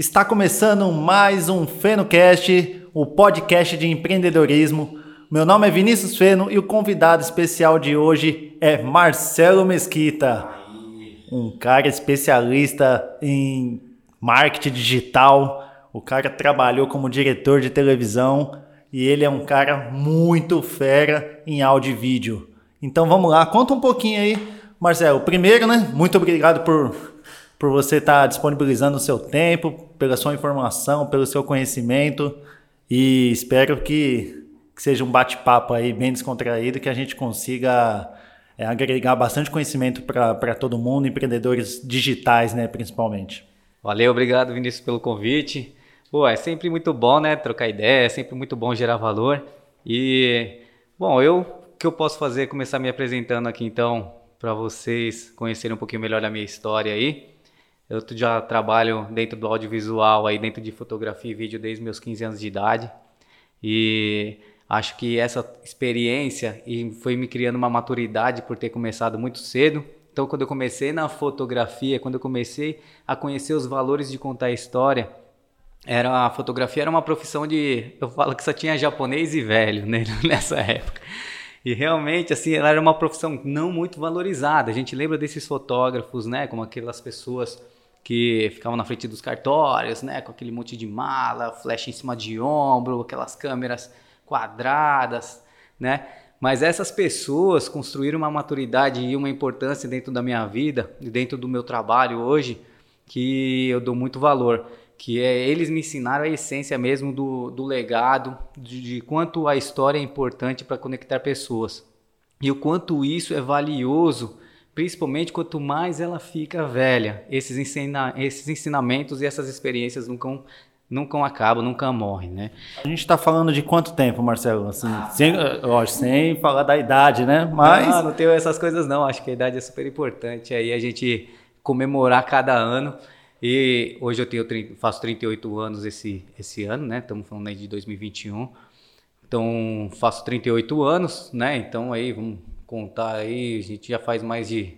Está começando mais um FenoCast, o podcast de empreendedorismo. Meu nome é Vinícius Feno e o convidado especial de hoje é Marcelo Mesquita, um cara especialista em marketing digital. O cara trabalhou como diretor de televisão e ele é um cara muito fera em áudio e vídeo. Então vamos lá, conta um pouquinho aí, Marcelo. Primeiro, né? Muito obrigado por, por você estar disponibilizando o seu tempo, pela sua informação, pelo seu conhecimento. E espero que, que seja um bate-papo aí bem descontraído, que a gente consiga é, agregar bastante conhecimento para todo mundo, empreendedores digitais, né, principalmente. Valeu, obrigado Vinícius pelo convite. Pô, é sempre muito bom, né, trocar ideia, é sempre muito bom gerar valor. E, bom, eu que eu posso fazer é começar me apresentando aqui então, para vocês conhecerem um pouquinho melhor da minha história aí. Eu já trabalho dentro do audiovisual, aí dentro de fotografia e vídeo desde meus 15 anos de idade. E acho que essa experiência e foi me criando uma maturidade por ter começado muito cedo. Então, quando eu comecei na fotografia, quando eu comecei a conhecer os valores de contar história, era a fotografia era uma profissão de, eu falo que só tinha japonês e velho né, nessa época. E realmente, assim, ela era uma profissão não muito valorizada. A gente lembra desses fotógrafos, né? Como aquelas pessoas que ficavam na frente dos cartórios, né? Com aquele monte de mala, flash em cima de ombro, aquelas câmeras quadradas, né? Mas essas pessoas construíram uma maturidade e uma importância dentro da minha vida, dentro do meu trabalho hoje, que eu dou muito valor que é eles me ensinaram a essência mesmo do, do legado, de, de quanto a história é importante para conectar pessoas. E o quanto isso é valioso, principalmente quanto mais ela fica velha. Esses, ensina, esses ensinamentos e essas experiências nunca, nunca acabam, nunca morrem, né? A gente está falando de quanto tempo, Marcelo? Assim, sem, ó, sem falar da idade, né? Mas... Não, não tenho essas coisas não. Acho que a idade é super importante. Aí a gente comemorar cada ano. E hoje eu tenho, faço 38 anos esse, esse ano, né? Estamos falando aí de 2021. Então, faço 38 anos, né? Então, aí, vamos contar aí, a gente já faz mais de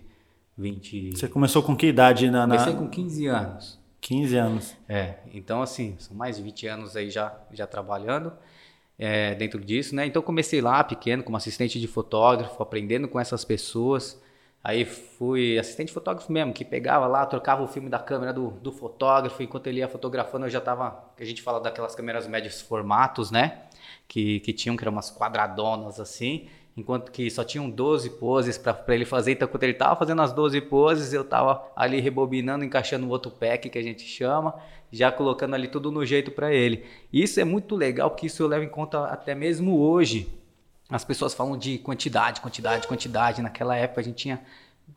20... Você começou com que idade? Na, na... Comecei com 15 anos. 15 anos. É, então, assim, são mais de 20 anos aí já, já trabalhando é, dentro disso, né? Então, comecei lá pequeno, como assistente de fotógrafo, aprendendo com essas pessoas, Aí fui assistente fotógrafo mesmo, que pegava lá, trocava o filme da câmera do, do fotógrafo, enquanto ele ia fotografando, eu já tava. A gente fala daquelas câmeras médios formatos, né? Que, que tinham, que eram umas quadradonas assim, enquanto que só tinham 12 poses para ele fazer. Então, quando ele tava fazendo as 12 poses, eu tava ali rebobinando, encaixando o outro pack que a gente chama, já colocando ali tudo no jeito para ele. Isso é muito legal, porque isso eu levo em conta até mesmo hoje as pessoas falam de quantidade, quantidade, quantidade. Naquela época a gente tinha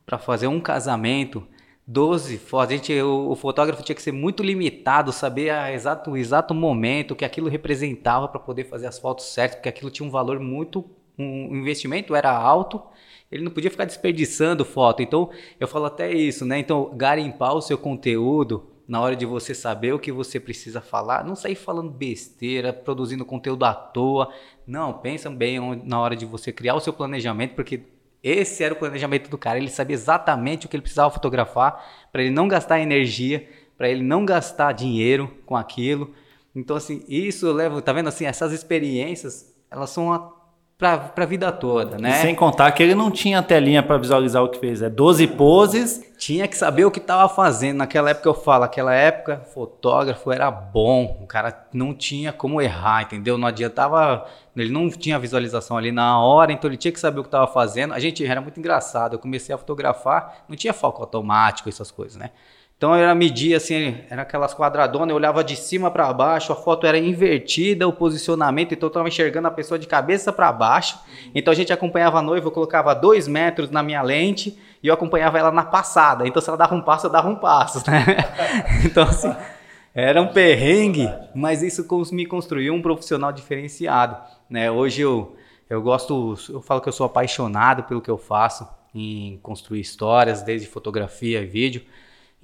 para fazer um casamento 12 fotos. A gente, o, o, fotógrafo tinha que ser muito limitado, saber a exato, o exato momento que aquilo representava para poder fazer as fotos certas, porque aquilo tinha um valor muito. Um, investimento era alto, ele não podia ficar desperdiçando foto. Então, eu falo até isso, né? Então, garimpar o seu conteúdo na hora de você saber o que você precisa falar, não sair falando besteira, produzindo conteúdo à toa. Não, pensa bem na hora de você criar o seu planejamento, porque esse era o planejamento do cara. Ele sabia exatamente o que ele precisava fotografar para ele não gastar energia, para ele não gastar dinheiro com aquilo. Então, assim, isso eu levo, tá vendo assim, essas experiências, elas são para a vida toda, né? E sem contar que ele não tinha telinha para visualizar o que fez, é 12 poses. Tinha que saber o que estava fazendo. Naquela época eu falo, aquela época fotógrafo era bom, o cara não tinha como errar, entendeu? Não adiantava, ele não tinha visualização ali na hora, então ele tinha que saber o que estava fazendo. A gente era muito engraçado, eu comecei a fotografar, não tinha foco automático, essas coisas, né? Então era medir assim, era aquelas quadradonas, eu olhava de cima para baixo, a foto era invertida, o posicionamento, então eu estava enxergando a pessoa de cabeça para baixo. Então a gente acompanhava a noiva, eu colocava dois metros na minha lente e eu acompanhava ela na passada. Então se ela dava um passo, eu dava um passo, né? Então assim, era um perrengue, mas isso me construiu um profissional diferenciado, né? Hoje eu eu gosto, eu falo que eu sou apaixonado pelo que eu faço em construir histórias, desde fotografia e vídeo.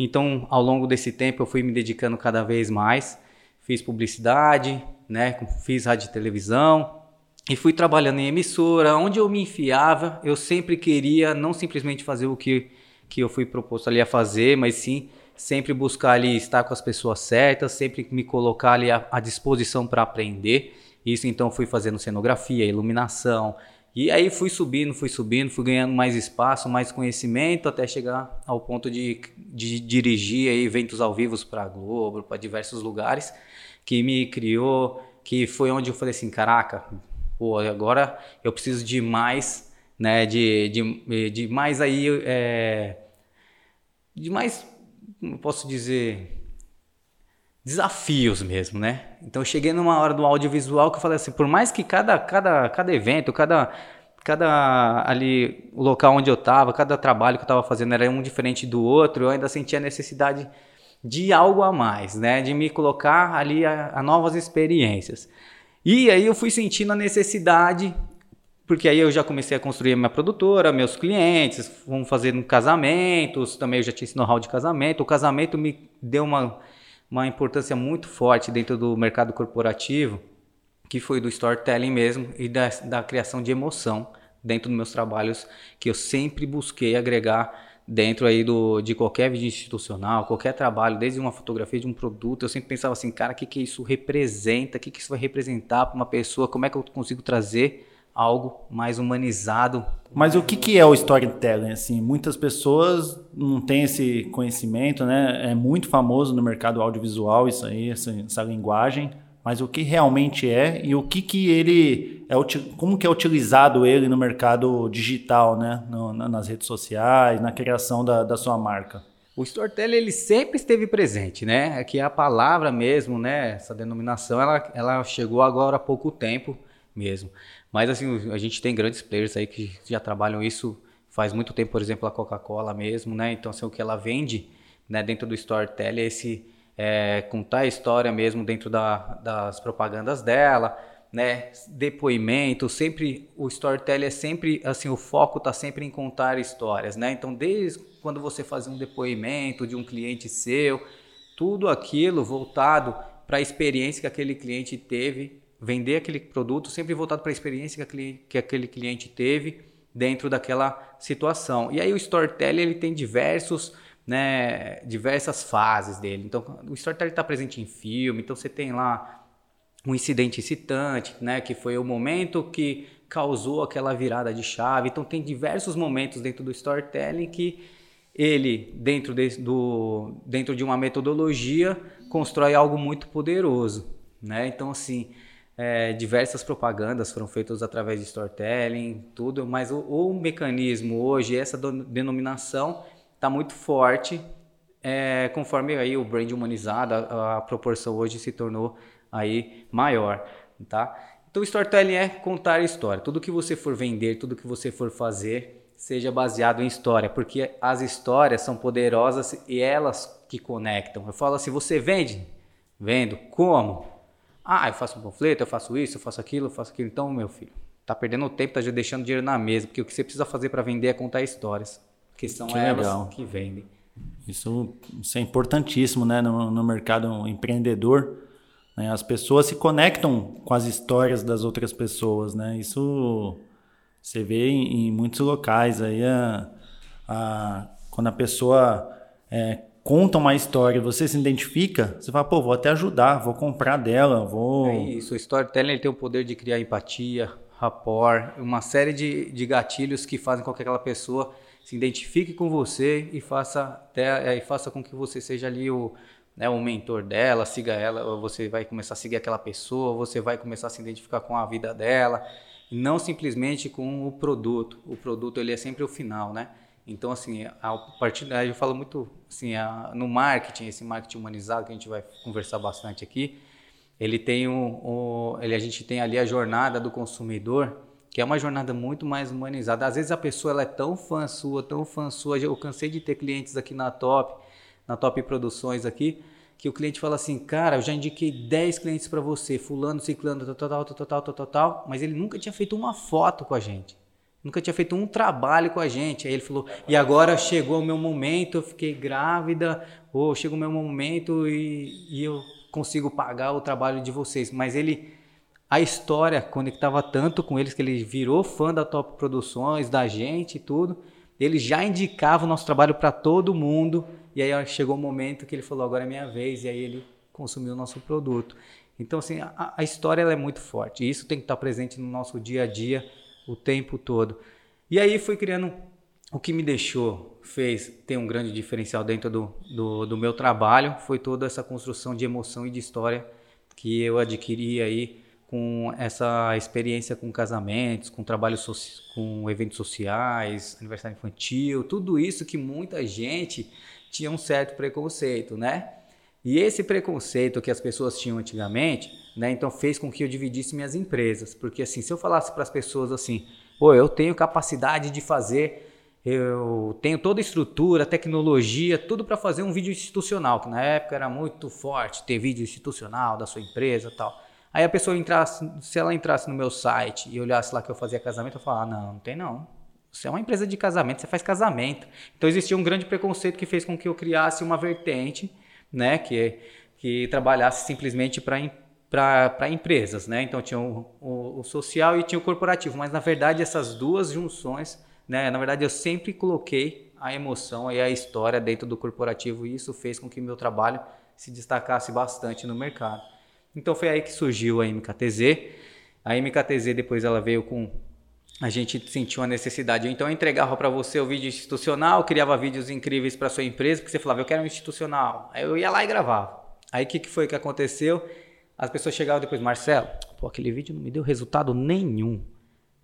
Então, ao longo desse tempo, eu fui me dedicando cada vez mais. Fiz publicidade, né? fiz rádio e televisão e fui trabalhando em emissora. Onde eu me enfiava, eu sempre queria não simplesmente fazer o que, que eu fui proposto ali a fazer, mas sim sempre buscar ali estar com as pessoas certas, sempre me colocar ali à, à disposição para aprender. Isso então fui fazendo cenografia, iluminação, e aí fui subindo, fui subindo, fui ganhando mais espaço, mais conhecimento, até chegar ao ponto de, de dirigir aí eventos ao vivo para a Globo, para diversos lugares, que me criou, que foi onde eu falei assim, caraca, pô, agora eu preciso de mais, né, de, de, de mais aí, é, de mais, como posso dizer, desafios mesmo, né? Então eu cheguei numa hora do audiovisual que eu falei assim, por mais que cada, cada, cada evento, cada, cada ali local onde eu estava, cada trabalho que eu estava fazendo era um diferente do outro, eu ainda sentia a necessidade de algo a mais, né? De me colocar ali a, a novas experiências. E aí eu fui sentindo a necessidade porque aí eu já comecei a construir a minha produtora, meus clientes, fomos fazendo casamentos, também eu já tinha esse know-how de casamento. O casamento me deu uma uma importância muito forte dentro do mercado corporativo, que foi do storytelling mesmo e da, da criação de emoção dentro dos meus trabalhos, que eu sempre busquei agregar dentro aí do, de qualquer vídeo institucional, qualquer trabalho, desde uma fotografia de um produto, eu sempre pensava assim, cara, o que, que isso representa, o que, que isso vai representar para uma pessoa, como é que eu consigo trazer algo mais humanizado. Mas o que, que é o storytelling? Assim, muitas pessoas não têm esse conhecimento, né? É muito famoso no mercado audiovisual isso aí, essa, essa linguagem. Mas o que realmente é e o que, que ele é como que é utilizado ele no mercado digital, né? No, nas redes sociais, na criação da, da sua marca. O storytelling ele sempre esteve presente, né? É que a palavra mesmo, né? Essa denominação, ela, ela chegou agora há pouco tempo mesmo. Mas assim, a gente tem grandes players aí que já trabalham isso faz muito tempo, por exemplo, a Coca-Cola mesmo, né? Então, assim, o que ela vende né, dentro do storytelling é esse é, contar a história mesmo dentro da, das propagandas dela, né? Depoimento, sempre o storytelling é sempre assim, o foco está sempre em contar histórias, né? Então, desde quando você faz um depoimento de um cliente seu, tudo aquilo voltado para a experiência que aquele cliente teve vender aquele produto sempre voltado para a experiência que aquele, que aquele cliente teve dentro daquela situação. E aí o storytelling ele tem diversos, né, diversas fases dele. Então o storytelling está presente em filme, então você tem lá um incidente excitante, né, que foi o momento que causou aquela virada de chave. Então tem diversos momentos dentro do storytelling que ele dentro de, do, dentro de uma metodologia constrói algo muito poderoso, né? Então assim é, diversas propagandas foram feitas através de storytelling, tudo, mas o, o mecanismo hoje, essa denominação está muito forte, é, conforme aí o brand humanizado, a, a, proporção hoje se tornou aí maior, tá? Então, storytelling é contar história. Tudo que você for vender, tudo que você for fazer, seja baseado em história, porque as histórias são poderosas e elas que conectam. Eu falo assim, você vende? Vendo. Como? Ah, eu faço um panfleto, eu faço isso, eu faço aquilo, eu faço aquilo. Então, meu filho, tá perdendo tempo, tá já deixando dinheiro na mesa, porque o que você precisa fazer para vender é contar histórias, que são que elas legal. que vendem. Isso, isso é importantíssimo, né, no, no mercado empreendedor. Né? As pessoas se conectam com as histórias das outras pessoas, né? Isso você vê em, em muitos locais aí a, a, quando a pessoa é, conta uma história, você se identifica, você fala, pô, vou até ajudar, vou comprar dela, vou. É isso, o storytelling tem o poder de criar empatia, rapport, uma série de, de gatilhos que fazem com que aquela pessoa se identifique com você e faça, até, é, e faça com que você seja ali o, né, o mentor dela, siga ela, você vai começar a seguir aquela pessoa, você vai começar a se identificar com a vida dela, não simplesmente com o produto. O produto ele é sempre o final, né? Então, assim, a partir daí eu falo muito assim, a, no marketing, esse marketing humanizado que a gente vai conversar bastante aqui, ele tem o, o ele, a gente tem ali a jornada do consumidor, que é uma jornada muito mais humanizada. Às vezes a pessoa ela é tão fã sua, tão fã sua. Eu cansei de ter clientes aqui na Top, na Top Produções aqui, que o cliente fala assim, cara, eu já indiquei 10 clientes para você, fulano, ciclano, tal, tal, tal, tal, tal, tal, tal, mas ele nunca tinha feito uma foto com a gente. Nunca tinha feito um trabalho com a gente. Aí ele falou: e agora chegou o meu momento, eu fiquei grávida, ou chegou o meu momento e, e eu consigo pagar o trabalho de vocês. Mas ele, a história conectava tanto com eles que ele virou fã da Top Produções, da gente e tudo. Ele já indicava o nosso trabalho para todo mundo e aí chegou o momento que ele falou, agora é minha vez, e aí ele consumiu o nosso produto. Então, assim, a, a história é muito forte, e isso tem que estar presente no nosso dia a dia o tempo todo. E aí fui criando o que me deixou, fez ter um grande diferencial dentro do, do, do, meu trabalho, foi toda essa construção de emoção e de história que eu adquiri aí com essa experiência com casamentos, com trabalho com eventos sociais, aniversário infantil, tudo isso que muita gente tinha um certo preconceito, né? E esse preconceito que as pessoas tinham antigamente, né, então fez com que eu dividisse minhas empresas, porque assim, se eu falasse para as pessoas assim, pô, eu tenho capacidade de fazer eu tenho toda a estrutura, tecnologia, tudo para fazer um vídeo institucional, que na época era muito forte ter vídeo institucional da sua empresa tal. Aí a pessoa entrasse, se ela entrasse no meu site e olhasse lá que eu fazia casamento, eu falava, ah, não, não tem não. Você é uma empresa de casamento, você faz casamento. Então existia um grande preconceito que fez com que eu criasse uma vertente, né, que, que trabalhasse simplesmente para empresas, né? Então tinha o, o, o social e tinha o corporativo, mas na verdade essas duas junções né? Na verdade, eu sempre coloquei a emoção e a história dentro do corporativo e isso fez com que meu trabalho se destacasse bastante no mercado. Então foi aí que surgiu a MKTZ. A MKTZ depois ela veio com a gente sentiu a necessidade. Então eu entregava para você o vídeo institucional, criava vídeos incríveis para sua empresa, porque você falava, eu quero um institucional. Aí eu ia lá e gravava. Aí o que, que foi que aconteceu? As pessoas chegavam depois, Marcelo, pô, aquele vídeo não me deu resultado nenhum.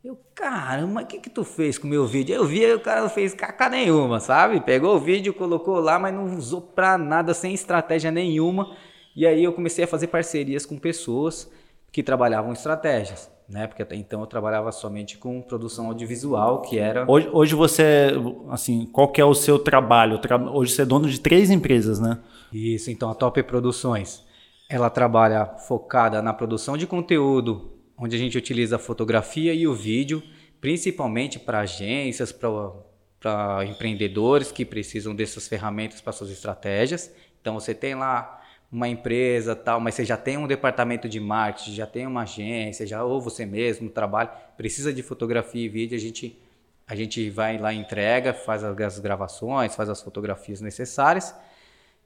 Eu, caramba, o que que tu fez com o meu vídeo? Eu vi, o cara não fez caca nenhuma, sabe? Pegou o vídeo, colocou lá, mas não usou pra nada, sem estratégia nenhuma. E aí eu comecei a fazer parcerias com pessoas que trabalhavam estratégias, né? Porque até então eu trabalhava somente com produção audiovisual, que era... Hoje, hoje você, assim, qual que é o seu trabalho? Hoje você é dono de três empresas, né? Isso, então a Top Produções, ela trabalha focada na produção de conteúdo onde a gente utiliza a fotografia e o vídeo, principalmente para agências, para empreendedores que precisam dessas ferramentas para suas estratégias. Então você tem lá uma empresa tal, mas você já tem um departamento de marketing, já tem uma agência, já ou você mesmo trabalha, precisa de fotografia e vídeo, a gente a gente vai lá entrega, faz as gravações, faz as fotografias necessárias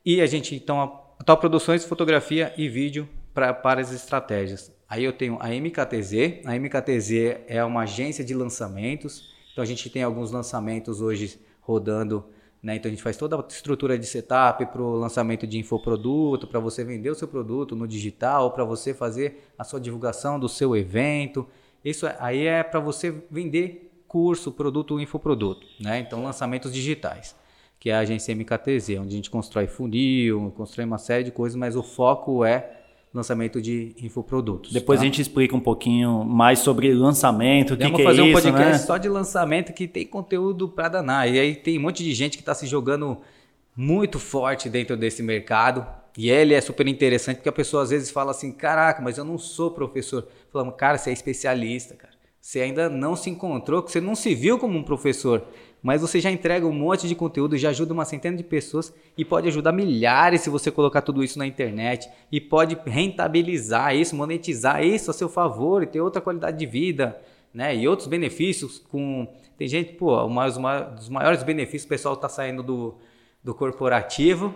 e a gente então a, a produções, fotografia e vídeo pra, para as estratégias. Aí eu tenho a MKTZ. A MKTZ é uma agência de lançamentos. Então a gente tem alguns lançamentos hoje rodando. Né? Então a gente faz toda a estrutura de setup para o lançamento de infoproduto, para você vender o seu produto no digital, para você fazer a sua divulgação do seu evento. Isso é, aí é para você vender curso, produto, infoproduto. Né? Então lançamentos digitais, que é a agência MKTZ, onde a gente constrói funil, constrói uma série de coisas, mas o foco é lançamento de infoprodutos. Depois tá? a gente explica um pouquinho mais sobre lançamento, o que, que é fazer um podcast né? só de lançamento que tem conteúdo para danar. E aí tem um monte de gente que está se jogando muito forte dentro desse mercado. E ele é super interessante porque a pessoa às vezes fala assim: caraca, mas eu não sou professor. Falando, cara, você é especialista, cara. Você ainda não se encontrou, você não se viu como um professor mas você já entrega um monte de conteúdo, já ajuda uma centena de pessoas e pode ajudar milhares se você colocar tudo isso na internet e pode rentabilizar isso, monetizar isso a seu favor e ter outra qualidade de vida, né? E outros benefícios com tem gente, pô, um dos maiores benefícios o pessoal está saindo do, do corporativo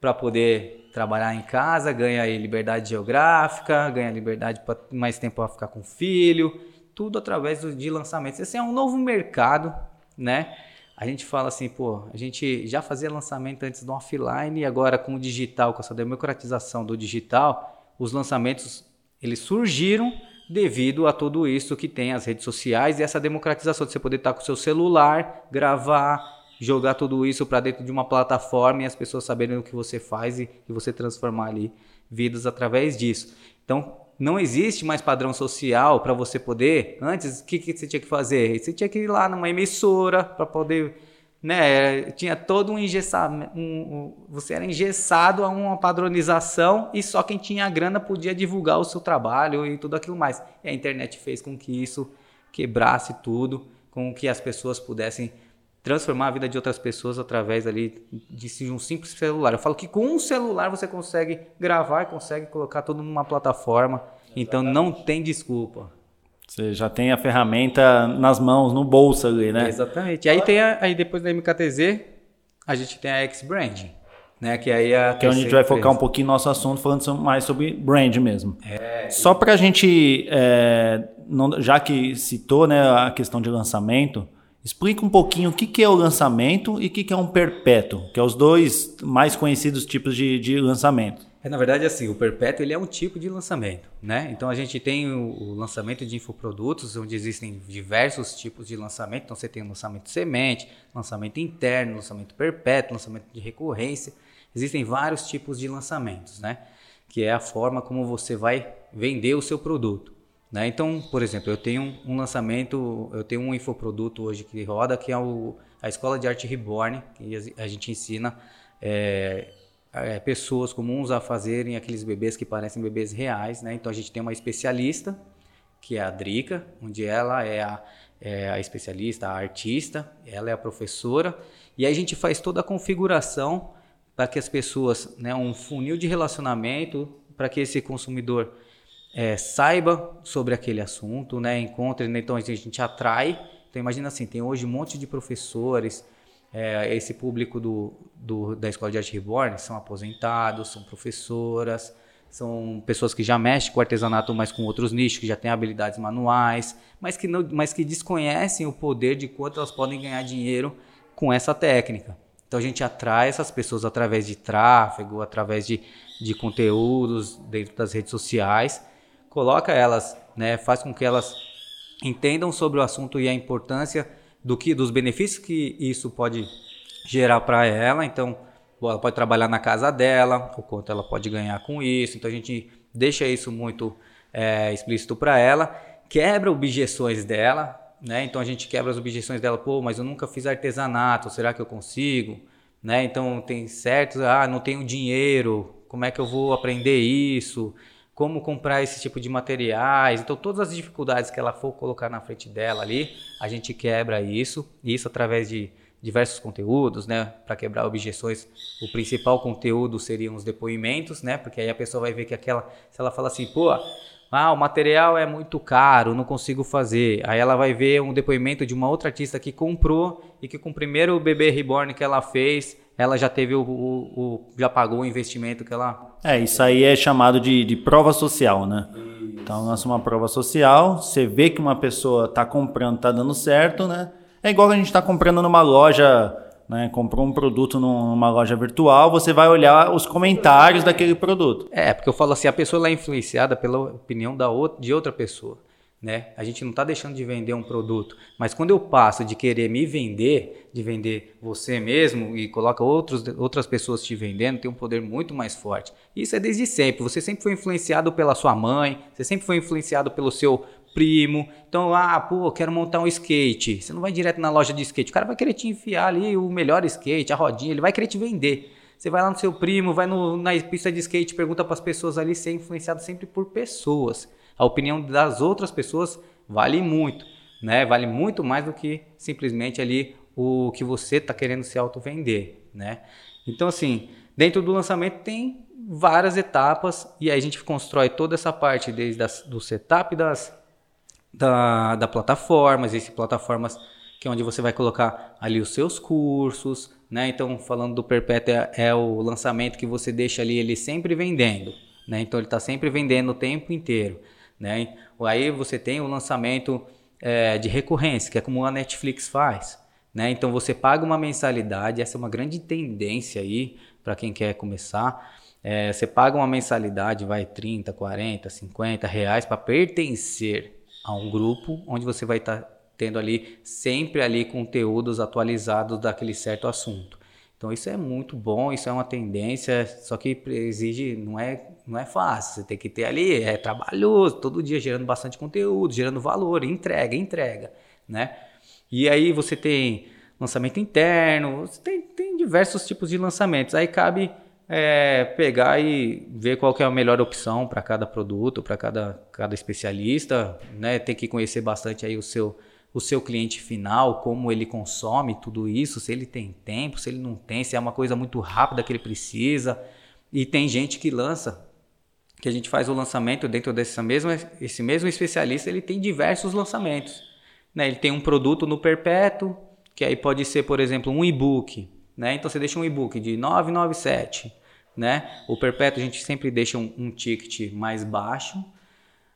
para poder trabalhar em casa, ganha aí liberdade geográfica, ganha liberdade para mais tempo para ficar com o filho, tudo através de lançamentos. Esse é um novo mercado, né? a gente fala assim, pô, a gente já fazia lançamento antes do offline e agora com o digital, com essa democratização do digital, os lançamentos eles surgiram devido a tudo isso que tem as redes sociais e essa democratização de você poder estar com o seu celular, gravar, jogar tudo isso para dentro de uma plataforma e as pessoas saberem o que você faz e, e você transformar ali vidas através disso. Então, não existe mais padrão social para você poder. Antes, o que, que você tinha que fazer? Você tinha que ir lá numa emissora para poder. Né, tinha todo um engessamento. Um, um, você era engessado a uma padronização e só quem tinha grana podia divulgar o seu trabalho e tudo aquilo mais. E a internet fez com que isso quebrasse tudo, com que as pessoas pudessem transformar a vida de outras pessoas através ali de um simples celular. Eu falo que com um celular você consegue gravar, consegue colocar tudo numa plataforma. Então não tem desculpa. Você já tem a ferramenta nas mãos, no bolso ali, né? Exatamente. E aí tem a, aí depois da MKTZ, a gente tem a X-Brand. Né, que aí é que é onde a gente vai focar um pouquinho no nosso assunto, falando mais sobre brand mesmo. É, Só para a gente, é, não, já que citou né, a questão de lançamento, explica um pouquinho o que, que é o lançamento e o que, que é um perpétuo, que é os dois mais conhecidos tipos de, de lançamento. É, na verdade, assim, o perpétuo ele é um tipo de lançamento, né? Então a gente tem o, o, lançamento de infoprodutos, onde existem diversos tipos de lançamento. Então você tem o lançamento semente, lançamento interno, lançamento perpétuo, lançamento de recorrência. Existem vários tipos de lançamentos, né? Que é a forma como você vai vender o seu produto. Né? Então, por exemplo, eu tenho um lançamento, eu tenho um infoproduto hoje que roda, que é o, a Escola de Arte Reborn, que a gente ensina é, é, pessoas comuns a fazerem aqueles bebês que parecem bebês reais, né? Então a gente tem uma especialista, que é a Drica, onde ela é a, é a especialista, a artista, ela é a professora, e aí a gente faz toda a configuração para que as pessoas, né, um funil de relacionamento, para que esse consumidor é, saiba sobre aquele assunto, né, encontre, né, então a gente atrai. Então imagina assim, tem hoje um monte de professores, é, esse público do, do, da Escola de Arte Reborn são aposentados, são professoras, são pessoas que já mexem com artesanato, mas com outros nichos, que já têm habilidades manuais, mas que, não, mas que desconhecem o poder de quanto elas podem ganhar dinheiro com essa técnica. Então a gente atrai essas pessoas através de tráfego, através de, de conteúdos dentro das redes sociais, coloca elas, né, faz com que elas entendam sobre o assunto e a importância do que dos benefícios que isso pode gerar para ela. Então, ela pode trabalhar na casa dela, o quanto ela pode ganhar com isso. Então, a gente deixa isso muito é, explícito para ela, quebra objeções dela, né? Então, a gente quebra as objeções dela. Pô, mas eu nunca fiz artesanato, será que eu consigo? Né? Então, tem certos, ah, não tenho dinheiro, como é que eu vou aprender isso? Como comprar esse tipo de materiais. Então, todas as dificuldades que ela for colocar na frente dela ali, a gente quebra isso, isso através de diversos conteúdos, né, para quebrar objeções. O principal conteúdo seriam os depoimentos, né, porque aí a pessoa vai ver que aquela, se ela fala assim, pô, ah, o material é muito caro, não consigo fazer. Aí ela vai ver um depoimento de uma outra artista que comprou e que com o primeiro bebê reborn que ela fez, ela já teve o, o, o, já pagou o investimento que ela. É, isso aí é chamado de, de prova social, né? Isso. Então, lança uma prova social, você vê que uma pessoa está comprando, está dando certo, né? É igual a gente está comprando numa loja, né? Comprou um produto numa loja virtual, você vai olhar os comentários daquele produto. É, porque eu falo assim, a pessoa é influenciada pela opinião da outra, de outra pessoa. Né? A gente não está deixando de vender um produto, mas quando eu passo de querer me vender, de vender você mesmo e coloca outros, outras pessoas te vendendo, tem um poder muito mais forte. Isso é desde sempre. Você sempre foi influenciado pela sua mãe, você sempre foi influenciado pelo seu primo. Então, ah, pô, quero montar um skate. Você não vai direto na loja de skate. O cara vai querer te enfiar ali o melhor skate, a rodinha, ele vai querer te vender. Você vai lá no seu primo, vai no, na pista de skate, pergunta para as pessoas ali, ser influenciado sempre por pessoas a opinião das outras pessoas vale muito, né? Vale muito mais do que simplesmente ali o que você está querendo se auto-vender, né? Então, assim, dentro do lançamento tem várias etapas e aí a gente constrói toda essa parte desde as, do setup das, da, da plataforma, existem plataformas que é onde você vai colocar ali os seus cursos, né? Então, falando do Perpétuo, é, é o lançamento que você deixa ali ele sempre vendendo, né? Então, ele está sempre vendendo o tempo inteiro. Né? Aí você tem o lançamento é, de recorrência, que é como a Netflix faz. Né? Então você paga uma mensalidade, essa é uma grande tendência aí para quem quer começar. É, você paga uma mensalidade, vai 30, 40, 50 reais para pertencer a um grupo onde você vai estar tá tendo ali sempre ali conteúdos atualizados daquele certo assunto. Então isso é muito bom, isso é uma tendência, só que exige, não é, não é fácil, você tem que ter ali, é trabalhoso, todo dia gerando bastante conteúdo, gerando valor, entrega, entrega, né? E aí você tem lançamento interno, você tem, tem diversos tipos de lançamentos, aí cabe é, pegar e ver qual é a melhor opção para cada produto, para cada, cada especialista, né? Tem que conhecer bastante aí o seu o seu cliente final, como ele consome tudo isso, se ele tem tempo, se ele não tem, se é uma coisa muito rápida que ele precisa. E tem gente que lança, que a gente faz o lançamento dentro desse mesmo, esse mesmo especialista, ele tem diversos lançamentos. Né? Ele tem um produto no perpétuo, que aí pode ser, por exemplo, um e-book. né? Então você deixa um e-book de 997, né? O perpétuo a gente sempre deixa um, um ticket mais baixo.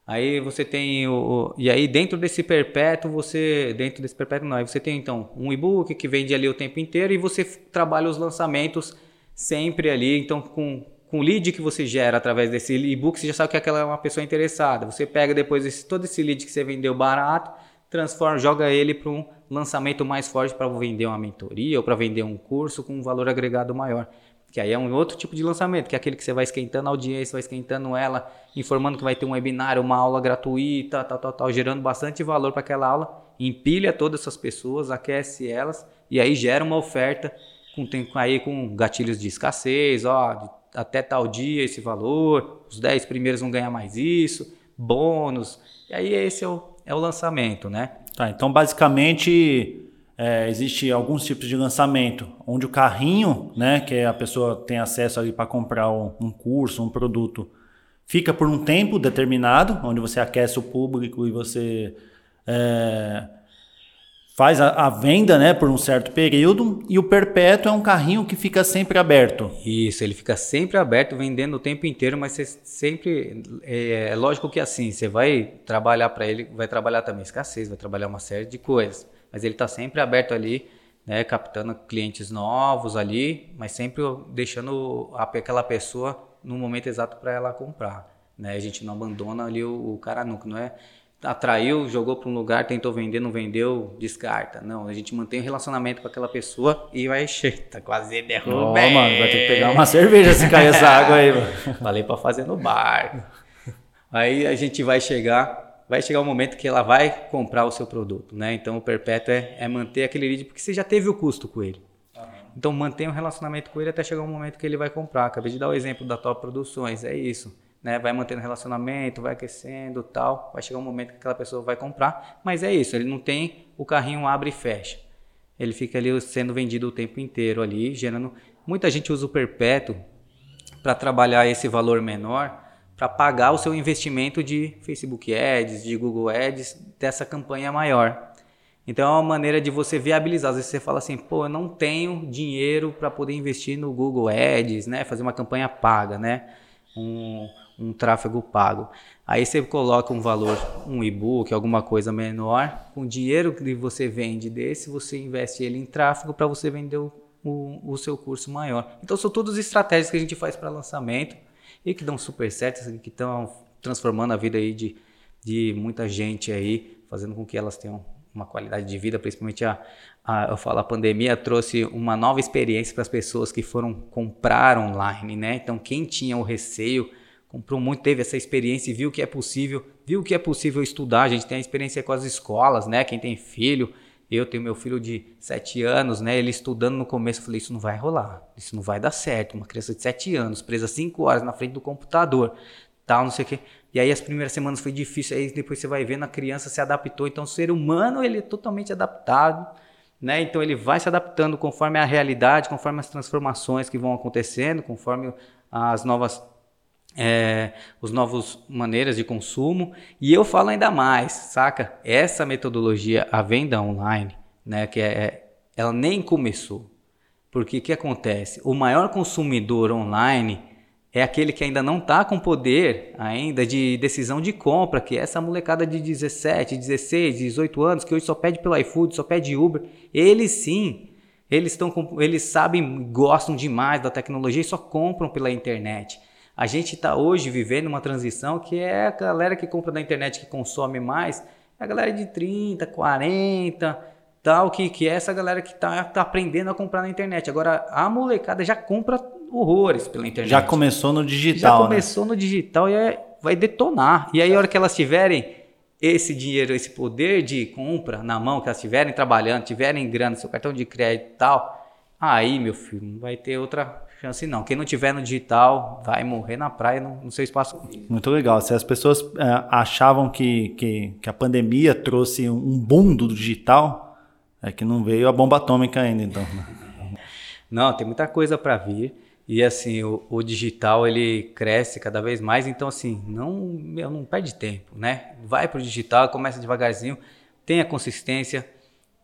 Aí você tem o, e aí dentro desse perpétuo você dentro desse perpétuo não, aí você tem então um e-book que vende ali o tempo inteiro e você trabalha os lançamentos sempre ali, então com com o lead que você gera através desse e-book, você já sabe que aquela é uma pessoa interessada. Você pega depois esse, todo esse lead que você vendeu barato, transforma, joga ele para um lançamento mais forte para vender uma mentoria ou para vender um curso com um valor agregado maior. Que aí é um outro tipo de lançamento, que é aquele que você vai esquentando a audiência, vai esquentando ela, informando que vai ter um webinário, uma aula gratuita, tal, tal, tal, gerando bastante valor para aquela aula, empilha todas essas pessoas, aquece elas e aí gera uma oferta com, aí com gatilhos de escassez, ó, até tal dia esse valor, os 10 primeiros vão ganhar mais isso, bônus. E aí esse é o, é o lançamento, né? Tá, então basicamente é, existe alguns tipos de lançamento, onde o carrinho, né, que a pessoa tem acesso ali para comprar um, um curso, um produto, fica por um tempo determinado, onde você aquece o público e você é, faz a, a, venda né, por um certo período e o perpétuo é um carrinho que fica sempre aberto. Isso, ele fica sempre aberto, vendendo o tempo inteiro, mas você sempre. É, é lógico que assim, você vai trabalhar para ele, vai trabalhar também escassez, vai trabalhar uma série de coisas, mas ele está sempre aberto ali. Né, captando clientes novos ali, mas sempre deixando aquela pessoa no momento exato para ela comprar. Né? A gente não abandona ali o, o cara nunca, não é? atraiu, jogou para um lugar, tentou vender, não vendeu, descarta. Não, a gente mantém o um relacionamento com aquela pessoa e vai tá quase derruba. Ó, oh, mano, vai ter que pegar uma cerveja se cair essa água aí, mano. Falei para fazer no bar. Aí a gente vai chegar, vai chegar o um momento que ela vai comprar o seu produto, né? Então o perpétuo é, é manter aquele lead porque você já teve o custo com ele. Então mantenha um relacionamento com ele até chegar o um momento que ele vai comprar. Acabei de dar o exemplo da Top Produções, é isso né? Vai mantendo relacionamento, vai aquecendo, tal. Vai chegar um momento que aquela pessoa vai comprar, mas é isso. Ele não tem o carrinho abre e fecha. Ele fica ali sendo vendido o tempo inteiro ali, gerando. Muita gente usa o perpétuo para trabalhar esse valor menor para pagar o seu investimento de Facebook Ads, de Google Ads, dessa campanha maior. Então é uma maneira de você viabilizar. Às vezes você fala assim, pô, eu não tenho dinheiro para poder investir no Google Ads, né? Fazer uma campanha paga, né? Um, um tráfego pago. Aí você coloca um valor, um e-book, alguma coisa menor, com o dinheiro que você vende desse, você investe ele em tráfego para você vender o, o, o, seu curso maior. Então são todas estratégias que a gente faz para lançamento e que dão super certo, que estão transformando a vida aí de, de muita gente aí, fazendo com que elas tenham uma qualidade de vida, principalmente a, a, eu falo, a pandemia trouxe uma nova experiência para as pessoas que foram comprar online, né? Então quem tinha o receio comprou muito, teve essa experiência e viu que é possível, viu que é possível estudar. A gente tem a experiência com as escolas, né? Quem tem filho, eu tenho meu filho de 7 anos, né? Ele estudando no começo, eu falei, isso não vai rolar, isso não vai dar certo. Uma criança de 7 anos, presa 5 horas na frente do computador, tal, não sei o quê. E aí as primeiras semanas foi difícil, aí depois você vai vendo a criança se adaptou. Então o ser humano, ele é totalmente adaptado, né? Então ele vai se adaptando conforme a realidade, conforme as transformações que vão acontecendo, conforme as novas é, os novos maneiras de consumo e eu falo ainda mais, saca? Essa metodologia, a venda online, né, que é, é ela nem começou. Porque o que acontece? O maior consumidor online é aquele que ainda não está com poder ainda de decisão de compra, que é essa molecada de 17, 16, 18 anos, que hoje só pede pelo iFood, só pede Uber. Eles sim, eles, estão eles sabem, gostam demais da tecnologia e só compram pela internet. A gente está hoje vivendo uma transição que é a galera que compra na internet que consome mais, é a galera de 30, 40, tal, que, que é essa galera que está tá aprendendo a comprar na internet. Agora, a molecada já compra horrores pela internet. Já começou no digital. Já né? começou né? no digital e é, vai detonar. E aí, a hora que elas tiverem esse dinheiro, esse poder de compra na mão, que elas estiverem trabalhando, tiverem grana, seu cartão de crédito e tal, aí, meu filho, não vai ter outra chance não. Quem não tiver no digital vai morrer na praia no, no seu espaço. Muito legal. Se as pessoas é, achavam que, que, que, a pandemia trouxe um boom do digital, é que não veio a bomba atômica ainda, então. Né? Não, tem muita coisa para vir. E assim, o, o, digital ele cresce cada vez mais, então assim, não, meu, não perde tempo, né? Vai pro digital, começa devagarzinho, tenha consistência,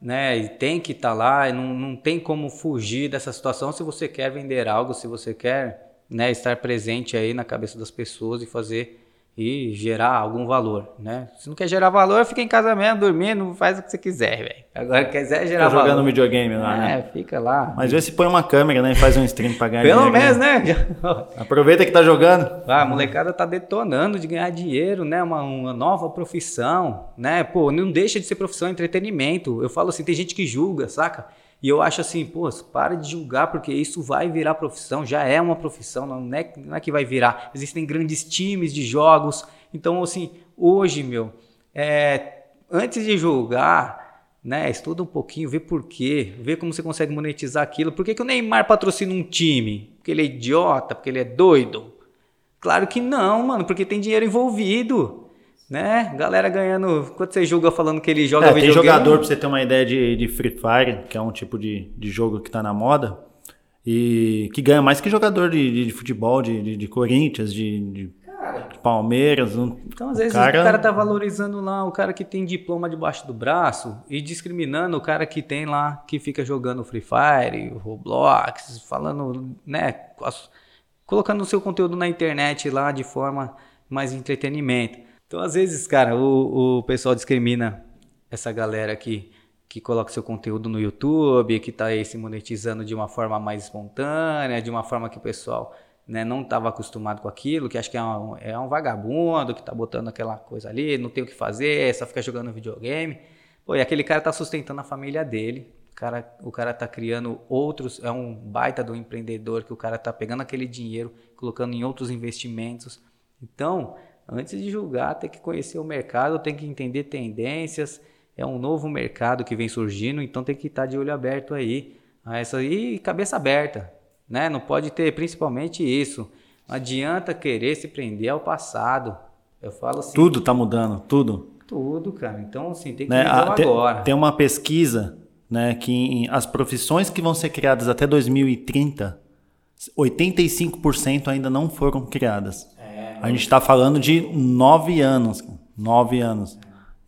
né? E tem que estar tá lá, não, não tem como fugir dessa situação se você quer vender algo, se você quer né, estar presente aí na cabeça das pessoas e fazer e gerar algum valor, né? Se não quer gerar valor, fica em casa mesmo, dormindo, faz o que você quiser, velho. Agora quiser gerar fica valor. jogando videogame lá, é, né? fica lá. Mas vê se põe uma câmera, né? E faz um stream pra ganhar Pelo dinheiro. menos, né? Aproveita que tá jogando. Ah, a molecada tá detonando de ganhar dinheiro, né? Uma, uma nova profissão, né? Pô, não deixa de ser profissão, é entretenimento. Eu falo assim, tem gente que julga, saca? E eu acho assim, pô, para de julgar, porque isso vai virar profissão, já é uma profissão, não é, não é que vai virar. Existem grandes times de jogos. Então, assim, hoje, meu, é, antes de julgar, né, estuda um pouquinho, vê por quê, vê como você consegue monetizar aquilo. Por que, que o Neymar patrocina um time? Porque ele é idiota, porque ele é doido? Claro que não, mano, porque tem dinheiro envolvido né? Galera ganhando. Quando você julga falando que ele joga é, videogame. Tem jogador, pra você ter uma ideia de, de Free Fire, que é um tipo de, de jogo que tá na moda, e que ganha mais que jogador de, de, de futebol, de, de, de, Corinthians, de, de Palmeiras. Então, às vezes, cara... o cara tá valorizando lá o cara que tem diploma debaixo do braço e discriminando o cara que tem lá, que fica jogando Free Fire, Roblox, falando, né? Colocando o seu conteúdo na internet lá de forma mais entretenimento. Então, às vezes, cara, o, o pessoal discrimina essa galera que, que coloca seu conteúdo no YouTube, que está aí se monetizando de uma forma mais espontânea, de uma forma que o pessoal né, não estava acostumado com aquilo, que acha que é um, é um vagabundo, que está botando aquela coisa ali, não tem o que fazer, só fica jogando videogame. Pô, e aquele cara está sustentando a família dele, o cara, o cara tá criando outros, é um baita do empreendedor que o cara tá pegando aquele dinheiro, colocando em outros investimentos. Então, Antes de julgar, tem que conhecer o mercado, tem que entender tendências. É um novo mercado que vem surgindo, então tem que estar de olho aberto aí. Essa aí, cabeça aberta, né? Não pode ter principalmente isso. Não adianta querer se prender ao passado. Eu falo assim. Tudo está mudando, tudo. Tudo, cara. Então, assim, tem que né? Ah, tem, agora. Tem uma pesquisa, né, que as profissões que vão ser criadas até 2030, 85% ainda não foram criadas. A gente está falando de nove anos. Nove anos.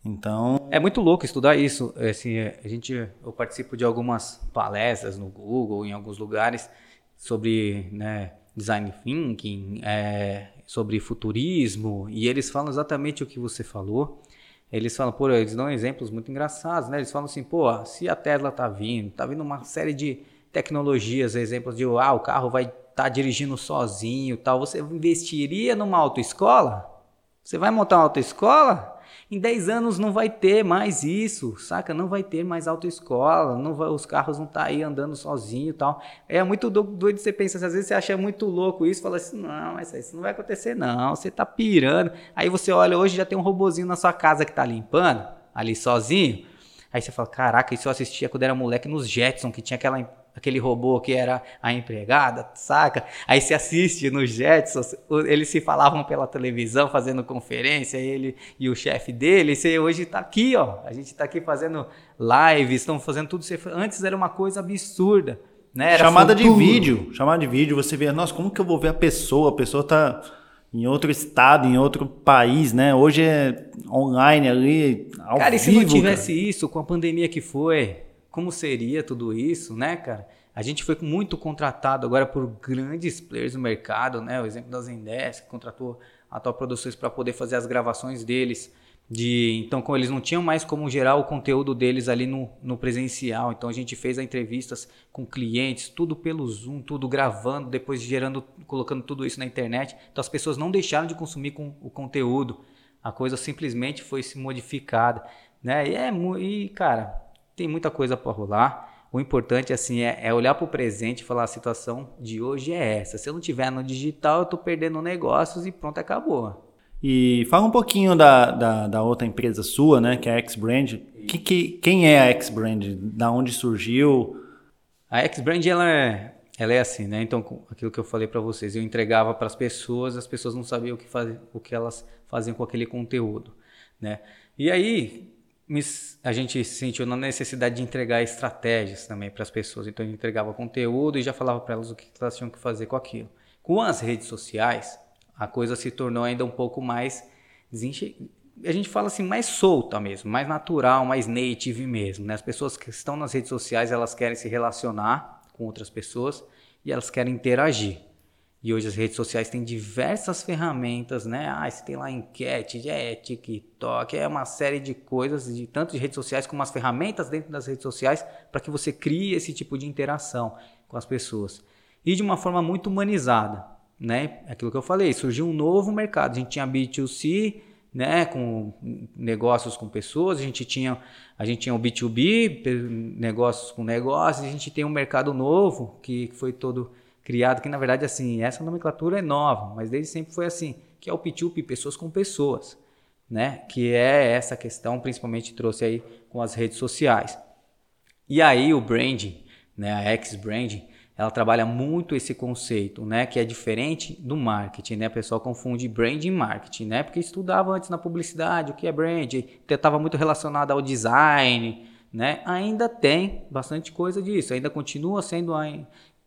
Então. É muito louco estudar isso. Assim, a gente, eu participo de algumas palestras no Google, em alguns lugares, sobre né, design thinking, é, sobre futurismo, e eles falam exatamente o que você falou. Eles falam, pô, eles dão exemplos muito engraçados, né? Eles falam assim, pô, se a Tesla tá vindo, tá vindo uma série de tecnologias, exemplos de, ah, o carro vai tá dirigindo sozinho tal, você investiria numa autoescola? Você vai montar uma autoescola? Em 10 anos não vai ter mais isso, saca? Não vai ter mais autoescola, não vai, os carros não tá aí andando sozinho tal. É muito doido você pensa, às vezes você acha muito louco isso, fala assim, não, isso não vai acontecer não, você tá pirando. Aí você olha, hoje já tem um robozinho na sua casa que tá limpando, ali sozinho. Aí você fala, caraca, isso eu assistia quando era moleque nos Jetson, que tinha aquela aquele robô que era a empregada, saca? Aí se assiste nos Jetsons, eles se falavam pela televisão fazendo conferência, ele e o chefe dele, e hoje está aqui, ó, a gente está aqui fazendo lives, estão fazendo tudo, antes era uma coisa absurda, né? Era chamada futuro. de vídeo, chamada de vídeo, você vê, nossa, como que eu vou ver a pessoa? A pessoa está em outro estado, em outro país, né? Hoje é online ali, ao Cara, e se não tivesse cara? isso com a pandemia que foi, como seria tudo isso, né, cara? A gente foi muito contratado agora por grandes players no mercado, né? O exemplo da Zendesk, que contratou a Top Produções para poder fazer as gravações deles. De, então, como eles não tinham mais como gerar o conteúdo deles ali no, no presencial, então a gente fez as entrevistas com clientes, tudo pelo Zoom, tudo gravando, depois gerando, colocando tudo isso na internet. Então as pessoas não deixaram de consumir com o conteúdo, a coisa simplesmente foi se modificada, né? E é e cara, tem muita coisa para rolar. O importante assim é, é olhar para o presente e falar a situação de hoje é essa. Se eu não tiver no digital, eu estou perdendo negócios e pronto, acabou. E fala um pouquinho da, da, da outra empresa sua, né, que é a X-Brand. Que, que, quem é a X-Brand? Da onde surgiu? A X-Brand ela é, ela é assim, né? Então, aquilo que eu falei para vocês, eu entregava para as pessoas, as pessoas não sabiam o que, faz, o que elas faziam com aquele conteúdo, né? E aí, a gente sentiu na necessidade de entregar estratégias também para as pessoas. Então, gente entregava conteúdo e já falava para elas o que elas tinham que fazer com aquilo. Com as redes sociais, a coisa se tornou ainda um pouco mais a gente fala assim, mais solta mesmo, mais natural, mais native mesmo. Né? As pessoas que estão nas redes sociais, elas querem se relacionar com outras pessoas e elas querem interagir. E hoje as redes sociais têm diversas ferramentas, né? Ah, você tem lá enquete, é TikTok, é uma série de coisas, de tanto de redes sociais como as ferramentas dentro das redes sociais para que você crie esse tipo de interação com as pessoas. E de uma forma muito humanizada, né? Aquilo que eu falei, surgiu um novo mercado. A gente tinha B2C, né, com negócios com pessoas, a gente tinha a gente tinha o B2B, negócios com negócios, a gente tem um mercado novo que foi todo criado, que na verdade assim, essa nomenclatura é nova, mas desde sempre foi assim, que é o P2P, pessoas com pessoas, né, que é essa questão, principalmente trouxe aí com as redes sociais. E aí o branding, né, a X-Branding, ela trabalha muito esse conceito, né, que é diferente do marketing, né? O pessoal confunde brand e marketing, né? Porque estudava antes na publicidade o que é brand, estava muito relacionado ao design, né? Ainda tem bastante coisa disso, ainda continua sendo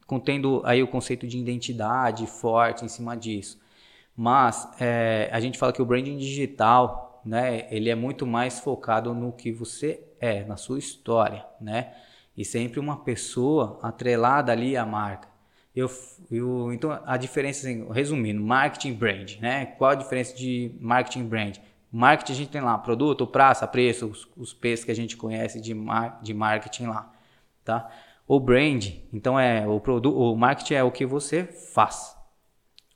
contendo aí o conceito de identidade forte em cima disso. Mas é, a gente fala que o branding digital, né? Ele é muito mais focado no que você é, na sua história, né? e sempre uma pessoa atrelada ali à marca. Eu, eu, então, a diferença, assim, resumindo, marketing brand, né? Qual a diferença de marketing brand? Marketing a gente tem lá produto, praça, preço, os, os P's que a gente conhece de, mar, de marketing lá, tá? O brand, então é o produto, o marketing é o que você faz.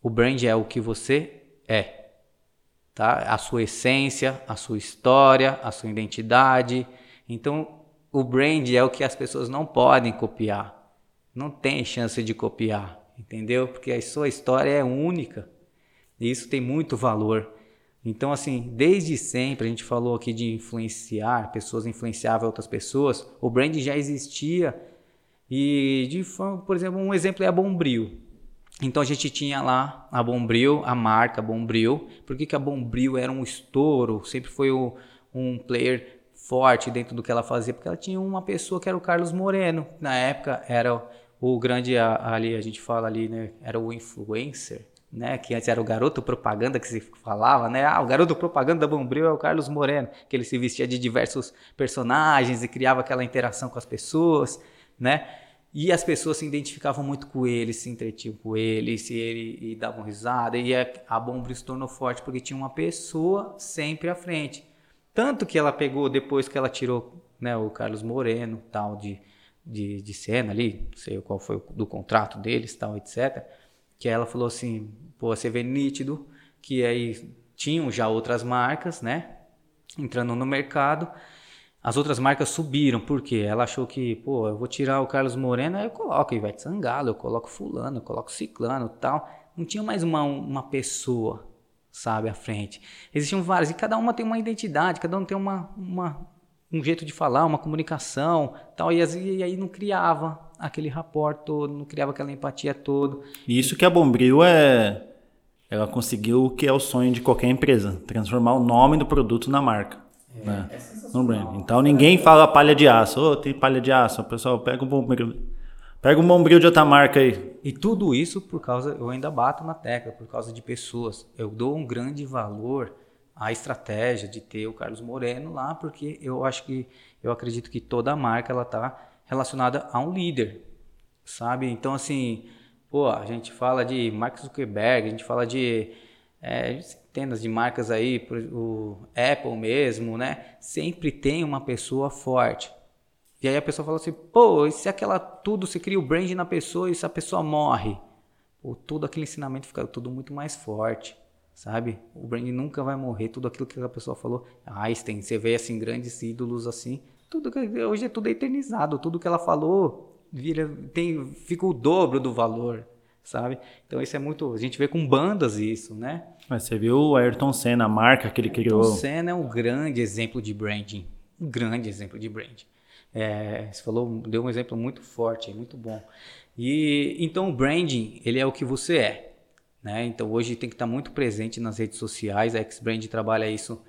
O brand é o que você é, tá? A sua essência, a sua história, a sua identidade. Então o brand é o que as pessoas não podem copiar. Não tem chance de copiar, entendeu? Porque a sua história é única. E isso tem muito valor. Então, assim, desde sempre a gente falou aqui de influenciar, pessoas influenciavam outras pessoas. O brand já existia. E, de por exemplo, um exemplo é a Bombril. Então a gente tinha lá a Bombril, a marca Bombril. Por que, que a Bombril era um estouro? Sempre foi o, um player forte dentro do que ela fazia, porque ela tinha uma pessoa que era o Carlos Moreno. Na época era o grande ali, a gente fala ali, né? Era o influencer, né? Que antes era o garoto propaganda que se falava, né? Ah, o garoto propaganda da Bombril é o Carlos Moreno, que ele se vestia de diversos personagens e criava aquela interação com as pessoas, né? E as pessoas se identificavam muito com ele, se entretinham com ele, se ele e davam risada. E a Bombril se tornou forte porque tinha uma pessoa sempre à frente. Tanto que ela pegou, depois que ela tirou né, o Carlos Moreno, tal, de, de, de cena ali, não sei qual foi o do contrato deles, tal, etc. Que ela falou assim, pô, você vê nítido que aí tinham já outras marcas, né? Entrando no mercado. As outras marcas subiram, porque ela achou que, pô, eu vou tirar o Carlos Moreno, aí eu coloco Ivete Sangalo, eu coloco fulano, eu coloco ciclano tal. Não tinha mais uma, uma pessoa sabe, à frente. Existiam várias, e cada uma tem uma identidade, cada um tem uma, uma um jeito de falar, uma comunicação, tal, e, e aí não criava aquele rapport todo, não criava aquela empatia toda. E isso que a Bombril é... Ela conseguiu o que é o sonho de qualquer empresa, transformar o nome do produto na marca. É, né? é no brand. Então ninguém fala palha de aço. Oh, tem palha de aço. Pessoal pega o Bombril Pega um bombril de outra marca aí. E tudo isso por causa, eu ainda bato na tecla, por causa de pessoas. Eu dou um grande valor à estratégia de ter o Carlos Moreno lá, porque eu acho que, eu acredito que toda marca ela tá relacionada a um líder, sabe? Então, assim, pô, a gente fala de Mark Zuckerberg, a gente fala de é, centenas de marcas aí, o Apple mesmo, né? Sempre tem uma pessoa forte. E aí a pessoa fala assim, pô, e se aquela tudo, se cria o brand na pessoa e se a pessoa morre? Pô, todo aquele ensinamento fica tudo muito mais forte, sabe? O brand nunca vai morrer, tudo aquilo que a pessoa falou. Einstein, você vê assim, grandes ídolos assim, tudo hoje é tudo eternizado, tudo que ela falou vira, tem, fica o dobro do valor, sabe? Então isso é muito, a gente vê com bandas isso, né? Mas você viu o Ayrton Senna, a marca que ele criou. Ayrton Senna é um grande exemplo de branding, um grande exemplo de branding. É, você falou, deu um exemplo muito forte, muito bom. E então o branding, ele é o que você é, né? Então hoje tem que estar muito presente nas redes sociais. A X-Brand trabalha isso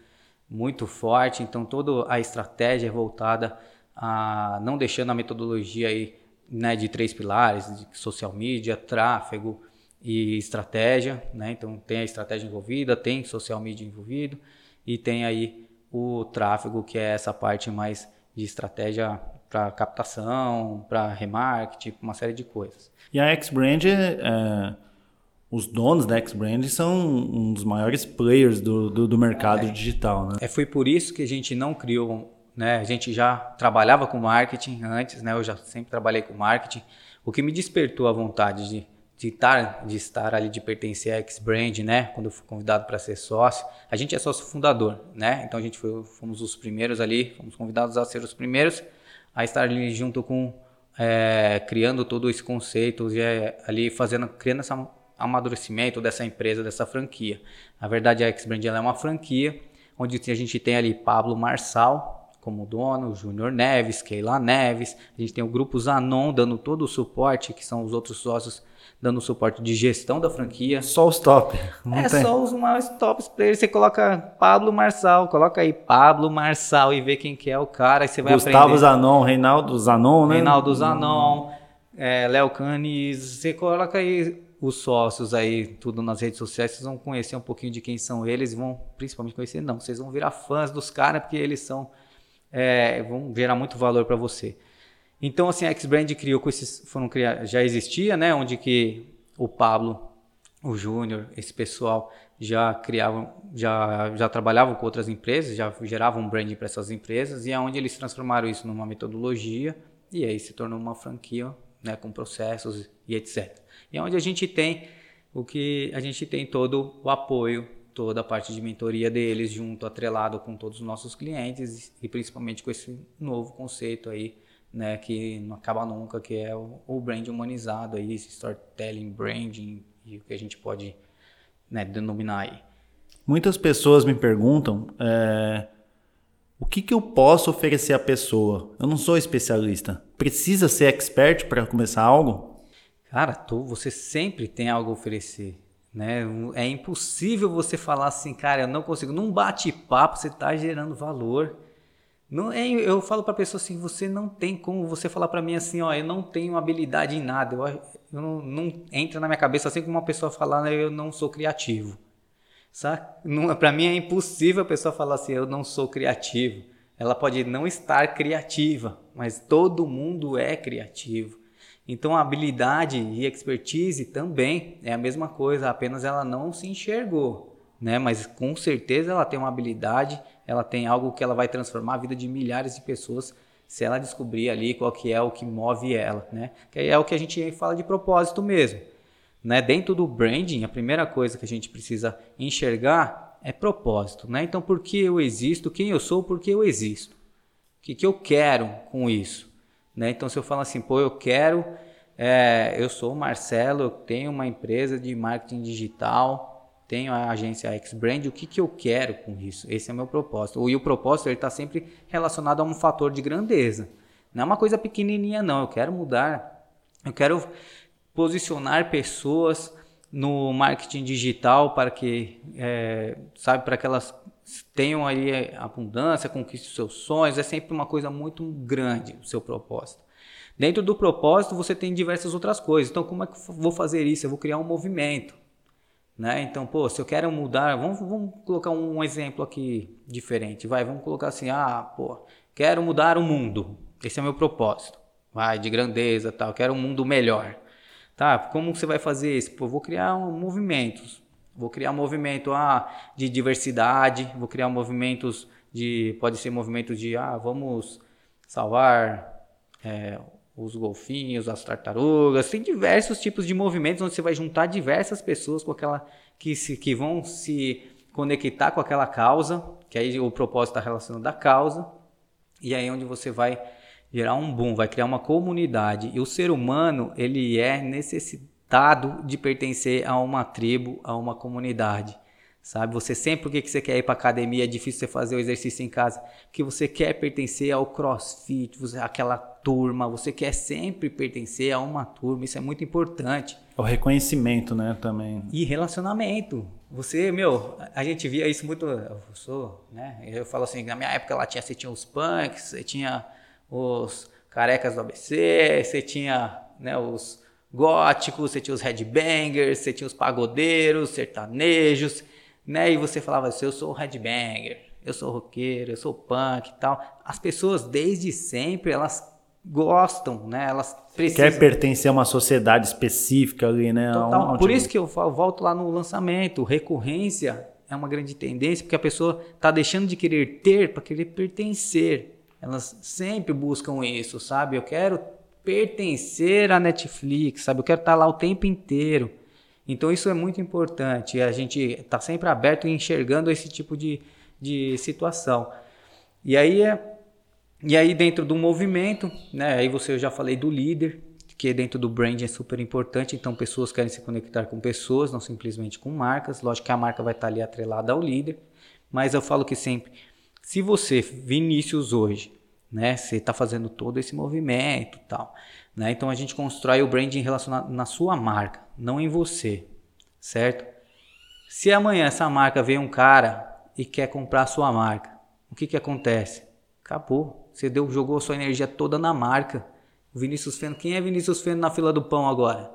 muito forte. Então toda a estratégia é voltada a não deixando a metodologia aí, né, de três pilares, de social media, tráfego e estratégia, né? Então tem a estratégia envolvida, tem social media envolvido e tem aí o tráfego, que é essa parte mais de estratégia para captação, para remarketing, uma série de coisas. E a X-Brand, é, os donos da X-Brand são um dos maiores players do, do, do mercado é. digital, né? É, foi por isso que a gente não criou, né? A gente já trabalhava com marketing antes, né? Eu já sempre trabalhei com marketing. O que me despertou a vontade de de estar, de estar ali, de pertencer à X-Brand, né? Quando eu fui convidado para ser sócio. A gente é sócio fundador, né? Então a gente foi, fomos os primeiros ali, fomos convidados a ser os primeiros a estar ali junto com, é, criando todo esse conceito, é, ali fazendo, criando esse amadurecimento dessa empresa, dessa franquia. Na verdade, a X-Brand é uma franquia onde a gente tem ali Pablo Marçal como dono, Júnior Neves, Keila Neves, a gente tem o grupo Zanon dando todo o suporte, que são os outros sócios dando suporte de gestão da franquia. Só os top. Não é tem. só os mais tops players. Você coloca Pablo Marçal, coloca aí Pablo Marçal e vê quem que é o cara. E você vai Gustavo aprender. Zanon, Reinaldo Zanon, né? Reinaldo Zanon, é, Léo Canis. Você coloca aí os sócios aí, tudo nas redes sociais, vocês vão conhecer um pouquinho de quem são eles, vão principalmente conhecer, não, vocês vão virar fãs dos caras, porque eles são, é, vão gerar muito valor para você. Então, assim, a X-Brand criou com esses, foram criar, já existia, né, onde que o Pablo, o Júnior, esse pessoal já criavam, já, já trabalhavam com outras empresas, já geravam um branding para essas empresas, e é onde eles transformaram isso numa metodologia, e aí se tornou uma franquia, né, com processos e etc. E é onde a gente tem o que a gente tem todo o apoio, toda a parte de mentoria deles junto, atrelado com todos os nossos clientes e principalmente com esse novo conceito aí né, que não acaba nunca, que é o, o brand humanizado aí, esse storytelling, branding e o que a gente pode né, denominar aí. Muitas pessoas me perguntam é, o que, que eu posso oferecer à pessoa. Eu não sou especialista. Precisa ser expert para começar algo? Cara, tu, você sempre tem algo a oferecer. Né? É impossível você falar assim, cara, eu não consigo. Num bate-papo você está gerando valor. Não é, eu falo para a pessoa assim, você não tem como você falar para mim assim, ó, eu não tenho habilidade em nada. Eu, eu não, não, entra na minha cabeça assim como uma pessoa falar, né, eu não sou criativo. Para mim é impossível a pessoa falar assim, eu não sou criativo. Ela pode não estar criativa, mas todo mundo é criativo. Então habilidade e expertise também é a mesma coisa, apenas ela não se enxergou, né? Mas com certeza ela tem uma habilidade ela tem algo que ela vai transformar a vida de milhares de pessoas se ela descobrir ali qual que é o que move ela, né? Que é o que a gente fala de propósito mesmo, né? Dentro do branding, a primeira coisa que a gente precisa enxergar é propósito, né? Então, por que eu existo? Quem eu sou? Por que eu existo? O que, que eu quero com isso? Né? Então, se eu falo assim, pô, eu quero, é, eu sou o Marcelo, eu tenho uma empresa de marketing digital, tenho a agência X-Brand, o que, que eu quero com isso? Esse é o meu propósito. E o propósito está sempre relacionado a um fator de grandeza. Não é uma coisa pequenininha, não. Eu quero mudar, eu quero posicionar pessoas no marketing digital para que, é, sabe, para que elas tenham aí abundância, conquistem seus sonhos. É sempre uma coisa muito grande o seu propósito. Dentro do propósito, você tem diversas outras coisas. Então, como é que eu vou fazer isso? Eu vou criar um movimento. Né? Então, pô, se eu quero mudar, vamos, vamos colocar um exemplo aqui diferente. Vai, vamos colocar assim, ah, pô, quero mudar o mundo. Esse é meu propósito. Vai, de grandeza, tal, quero um mundo melhor. Tá? Como você vai fazer isso? Pô, vou criar um, movimentos. Vou criar um movimento ah, de diversidade, vou criar movimentos de pode ser movimentos de ah, vamos salvar é, os golfinhos, as tartarugas, tem diversos tipos de movimentos onde você vai juntar diversas pessoas com aquela que, se, que vão se conectar com aquela causa, que aí o propósito está relacionado à causa, e aí é onde você vai gerar um boom, vai criar uma comunidade. E o ser humano, ele é necessitado de pertencer a uma tribo, a uma comunidade. Sabe, você sempre o que você quer ir para academia, é difícil você fazer o exercício em casa, que você quer pertencer ao CrossFit, você, aquela turma, você quer sempre pertencer a uma turma, isso é muito importante. O reconhecimento, né, também. E relacionamento. Você, meu, a gente via isso muito, eu sou, né, eu falo assim, na minha época lá tinha, você tinha os punks, você tinha os carecas do ABC, você tinha, né, os góticos, você tinha os headbangers, você tinha os pagodeiros, sertanejos, né? E você falava assim, eu sou headbanger, eu sou roqueiro, eu sou punk e tal. As pessoas desde sempre, elas gostam, né? Elas precisam. Quer pertencer a uma sociedade específica ali, né? Total. Por isso que eu volto lá no lançamento. Recorrência é uma grande tendência, porque a pessoa está deixando de querer ter para querer pertencer. Elas sempre buscam isso, sabe? Eu quero pertencer à Netflix, sabe? Eu quero estar tá lá o tempo inteiro. Então isso é muito importante. A gente está sempre aberto e enxergando esse tipo de, de situação. E aí é e aí dentro do movimento, né, aí você eu já falei do líder, que dentro do brand é super importante, então pessoas querem se conectar com pessoas, não simplesmente com marcas. Lógico que a marca vai estar ali atrelada ao líder, mas eu falo que sempre, se você, Vinícius hoje, né, você está fazendo todo esse movimento, tal, né, então a gente constrói o branding relacionado na sua marca, não em você, certo? Se amanhã essa marca vem um cara e quer comprar a sua marca, o que que acontece? Acabou. Você deu, jogou a sua energia toda na marca. Vinícius Feno, quem é Vinícius Feno na fila do pão agora?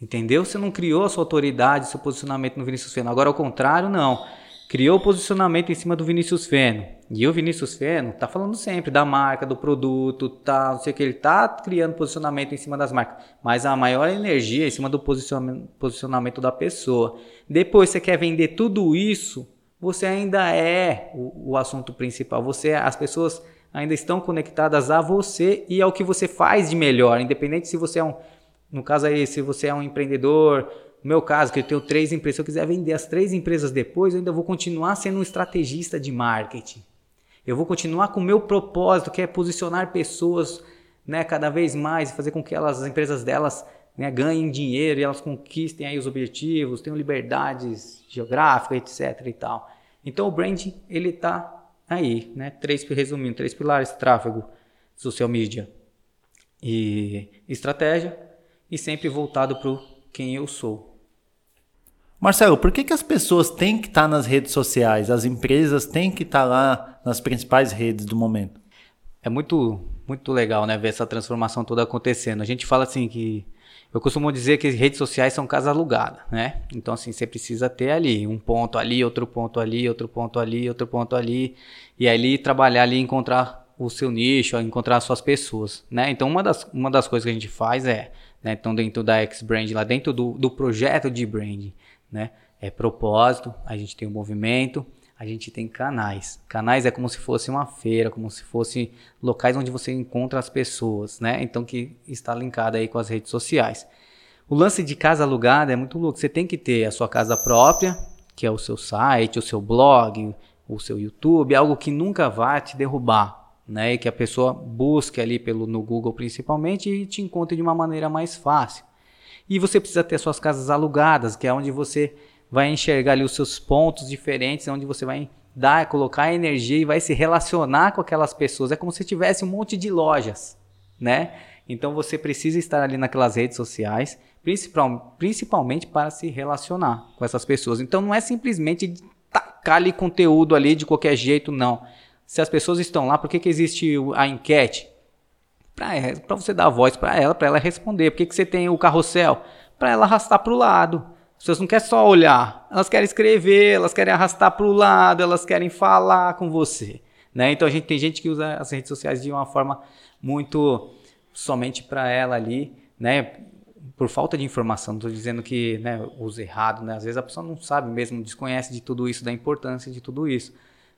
Entendeu? Você não criou a sua autoridade, seu posicionamento no Vinícius Feno. Agora, ao contrário, não. Criou o posicionamento em cima do Vinícius Feno. E o Vinícius Feno tá falando sempre da marca, do produto, tá, não sei o que. Ele tá criando posicionamento em cima das marcas. Mas a maior energia é em cima do posicionamento, da pessoa. Depois você quer vender tudo isso você ainda é o, o assunto principal. Você, as pessoas ainda estão conectadas a você e ao que você faz de melhor, independente se você é um, no caso aí, se você é um empreendedor, no meu caso, que eu tenho três empresas, se eu quiser vender as três empresas depois, eu ainda vou continuar sendo um estrategista de marketing. Eu vou continuar com o meu propósito, que é posicionar pessoas né, cada vez mais e fazer com que elas, as empresas delas né, ganhem dinheiro e elas conquistem aí os objetivos, tenham liberdades geográficas, etc e tal. Então o branding ele está aí, né? Três, resumindo, três pilares: tráfego, social media e estratégia, e sempre voltado para quem eu sou. Marcelo, por que, que as pessoas têm que estar tá nas redes sociais? As empresas têm que estar tá lá nas principais redes do momento? É muito, muito legal, né? Ver essa transformação toda acontecendo. A gente fala assim que eu costumo dizer que redes sociais são casa alugada, né? Então, assim, você precisa ter ali um ponto ali, outro ponto ali, outro ponto ali, outro ponto ali, e ali trabalhar ali, encontrar o seu nicho, encontrar as suas pessoas, né? Então, uma das, uma das coisas que a gente faz é, né? Então, dentro da X-Brand, lá dentro do, do projeto de branding, né? É propósito, a gente tem o um movimento, a gente tem canais. Canais é como se fosse uma feira, como se fosse locais onde você encontra as pessoas, né? Então que está linkado aí com as redes sociais. O lance de casa alugada é muito louco. Você tem que ter a sua casa própria, que é o seu site, o seu blog, o seu YouTube, algo que nunca vai te derrubar, né? E que a pessoa busque ali pelo no Google principalmente e te encontre de uma maneira mais fácil. E você precisa ter suas casas alugadas, que é onde você vai enxergar ali os seus pontos diferentes, onde você vai dar, colocar energia e vai se relacionar com aquelas pessoas. É como se tivesse um monte de lojas, né? Então você precisa estar ali naquelas redes sociais, principal, principalmente para se relacionar com essas pessoas. Então não é simplesmente tacar ali conteúdo ali de qualquer jeito, não. Se as pessoas estão lá, por que, que existe a enquete? Para você dar voz para ela, para ela responder. Por que, que você tem o carrossel? Para ela arrastar para o lado. As pessoas não querem só olhar, elas querem escrever, elas querem arrastar para o lado, elas querem falar com você. Né? Então a gente tem gente que usa as redes sociais de uma forma muito somente para ela ali, né? Por falta de informação, não estou dizendo que né, usa errado, né? Às vezes a pessoa não sabe mesmo, desconhece de tudo isso, da importância de tudo isso.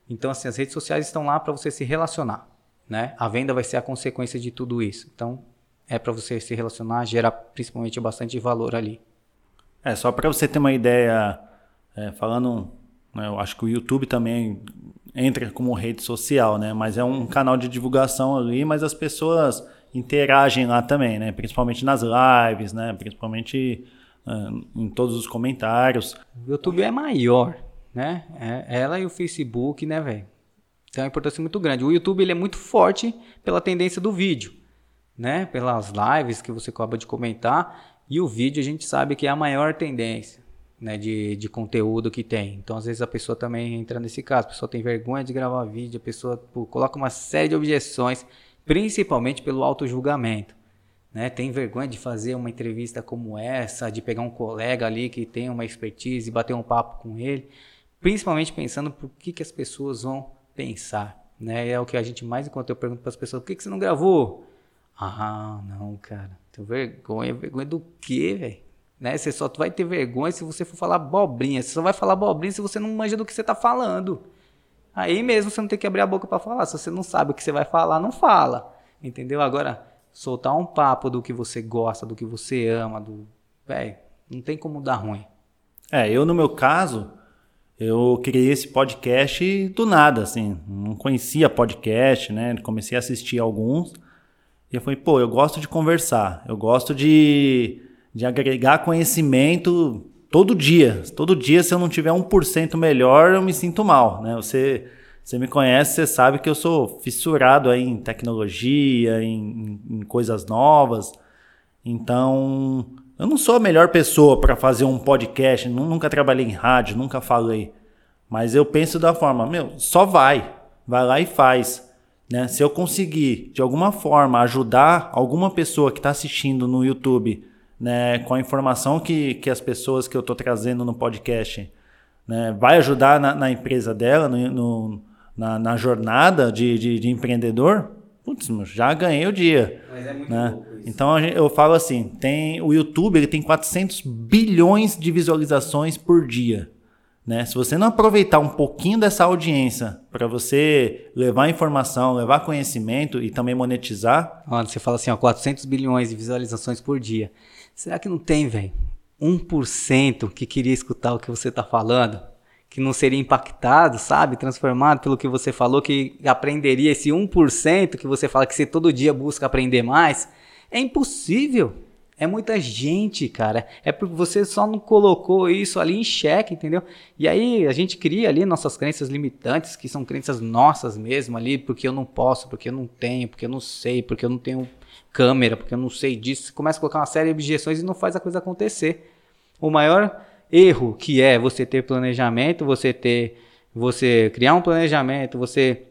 Então, assim, as redes sociais estão lá para você se relacionar, né? A venda vai ser a consequência de tudo isso. Então, é para você se relacionar, gerar principalmente bastante valor ali. É, só para você ter uma ideia, é, falando, né, eu acho que o YouTube também entra como rede social, né? Mas é um canal de divulgação ali, mas as pessoas interagem lá também, né? Principalmente nas lives, né? Principalmente uh, em todos os comentários. O YouTube é maior, né? É ela e o Facebook, né, velho? Tem uma importância muito grande. O YouTube ele é muito forte pela tendência do vídeo, né? Pelas lives que você acaba de comentar e o vídeo a gente sabe que é a maior tendência né, de, de conteúdo que tem. Então, às vezes, a pessoa também entra nesse caso. A pessoa tem vergonha de gravar vídeo, a pessoa pô, coloca uma série de objeções, principalmente pelo auto-julgamento. né? Tem vergonha de fazer uma entrevista como essa, de pegar um colega ali que tem uma expertise e bater um papo com ele, principalmente pensando por que, que as pessoas vão pensar, né? É o que a gente mais enquanto eu pergunto para as pessoas, por que, que você não gravou? Ah, não, cara, tenho vergonha, vergonha do quê, velho? Né? Você só vai ter vergonha se você for falar abobrinha. Você só vai falar abobrinha se você não manja do que você tá falando. Aí mesmo você não tem que abrir a boca para falar. Se você não sabe o que você vai falar, não fala. Entendeu? Agora, soltar um papo do que você gosta, do que você ama, do. Véi, não tem como dar ruim. É, eu no meu caso, eu criei esse podcast do nada, assim. Não conhecia podcast, né? Comecei a assistir alguns. E eu falei, pô, eu gosto de conversar. Eu gosto de, de agregar conhecimento todo dia. Todo dia, se eu não tiver 1% melhor, eu me sinto mal, né? Você, você me conhece, você sabe que eu sou fissurado aí em tecnologia, em, em, em coisas novas. Então, eu não sou a melhor pessoa para fazer um podcast, nunca trabalhei em rádio, nunca falei. Mas eu penso da forma, meu, só vai. Vai lá e faz. Né? Se eu conseguir, de alguma forma, ajudar alguma pessoa que está assistindo no YouTube né, com a informação que, que as pessoas que eu estou trazendo no podcast né, vai ajudar na, na empresa dela, no, no na, na, jornada de, de, de, empreendedor, putz, já ganhei o dia. Mas é muito né? Então eu falo assim, tem o YouTube ele tem 400 bilhões de visualizações por dia. Né? Se você não aproveitar um pouquinho dessa audiência para você levar informação, levar conhecimento e também monetizar. Mano, você fala assim, ó, 400 bilhões de visualizações por dia. Será que não tem, velho, 1% que queria escutar o que você está falando? Que não seria impactado, sabe? Transformado pelo que você falou, que aprenderia esse 1% que você fala que você todo dia busca aprender mais? É impossível. É muita gente, cara. É porque você só não colocou isso ali em xeque, entendeu? E aí a gente cria ali nossas crenças limitantes, que são crenças nossas mesmo ali, porque eu não posso, porque eu não tenho, porque eu não sei, porque eu não tenho câmera, porque eu não sei disso. Você começa a colocar uma série de objeções e não faz a coisa acontecer. O maior erro que é você ter planejamento, você ter você criar um planejamento, você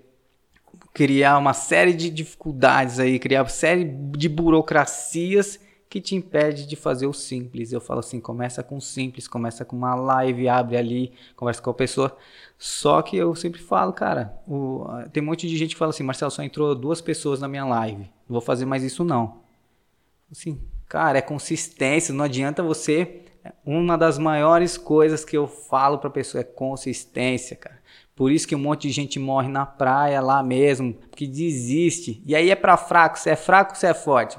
criar uma série de dificuldades aí, criar uma série de burocracias que te impede de fazer o simples. Eu falo assim, começa com simples, começa com uma live, abre ali, conversa com a pessoa. Só que eu sempre falo, cara, o, tem um monte de gente que fala assim, Marcelo, só entrou duas pessoas na minha live, não vou fazer mais isso não. Assim, cara, é consistência, não adianta você... Uma das maiores coisas que eu falo pra pessoa é consistência, cara. Por isso que um monte de gente morre na praia lá mesmo, que desiste. E aí é para fraco, você é fraco, você é forte.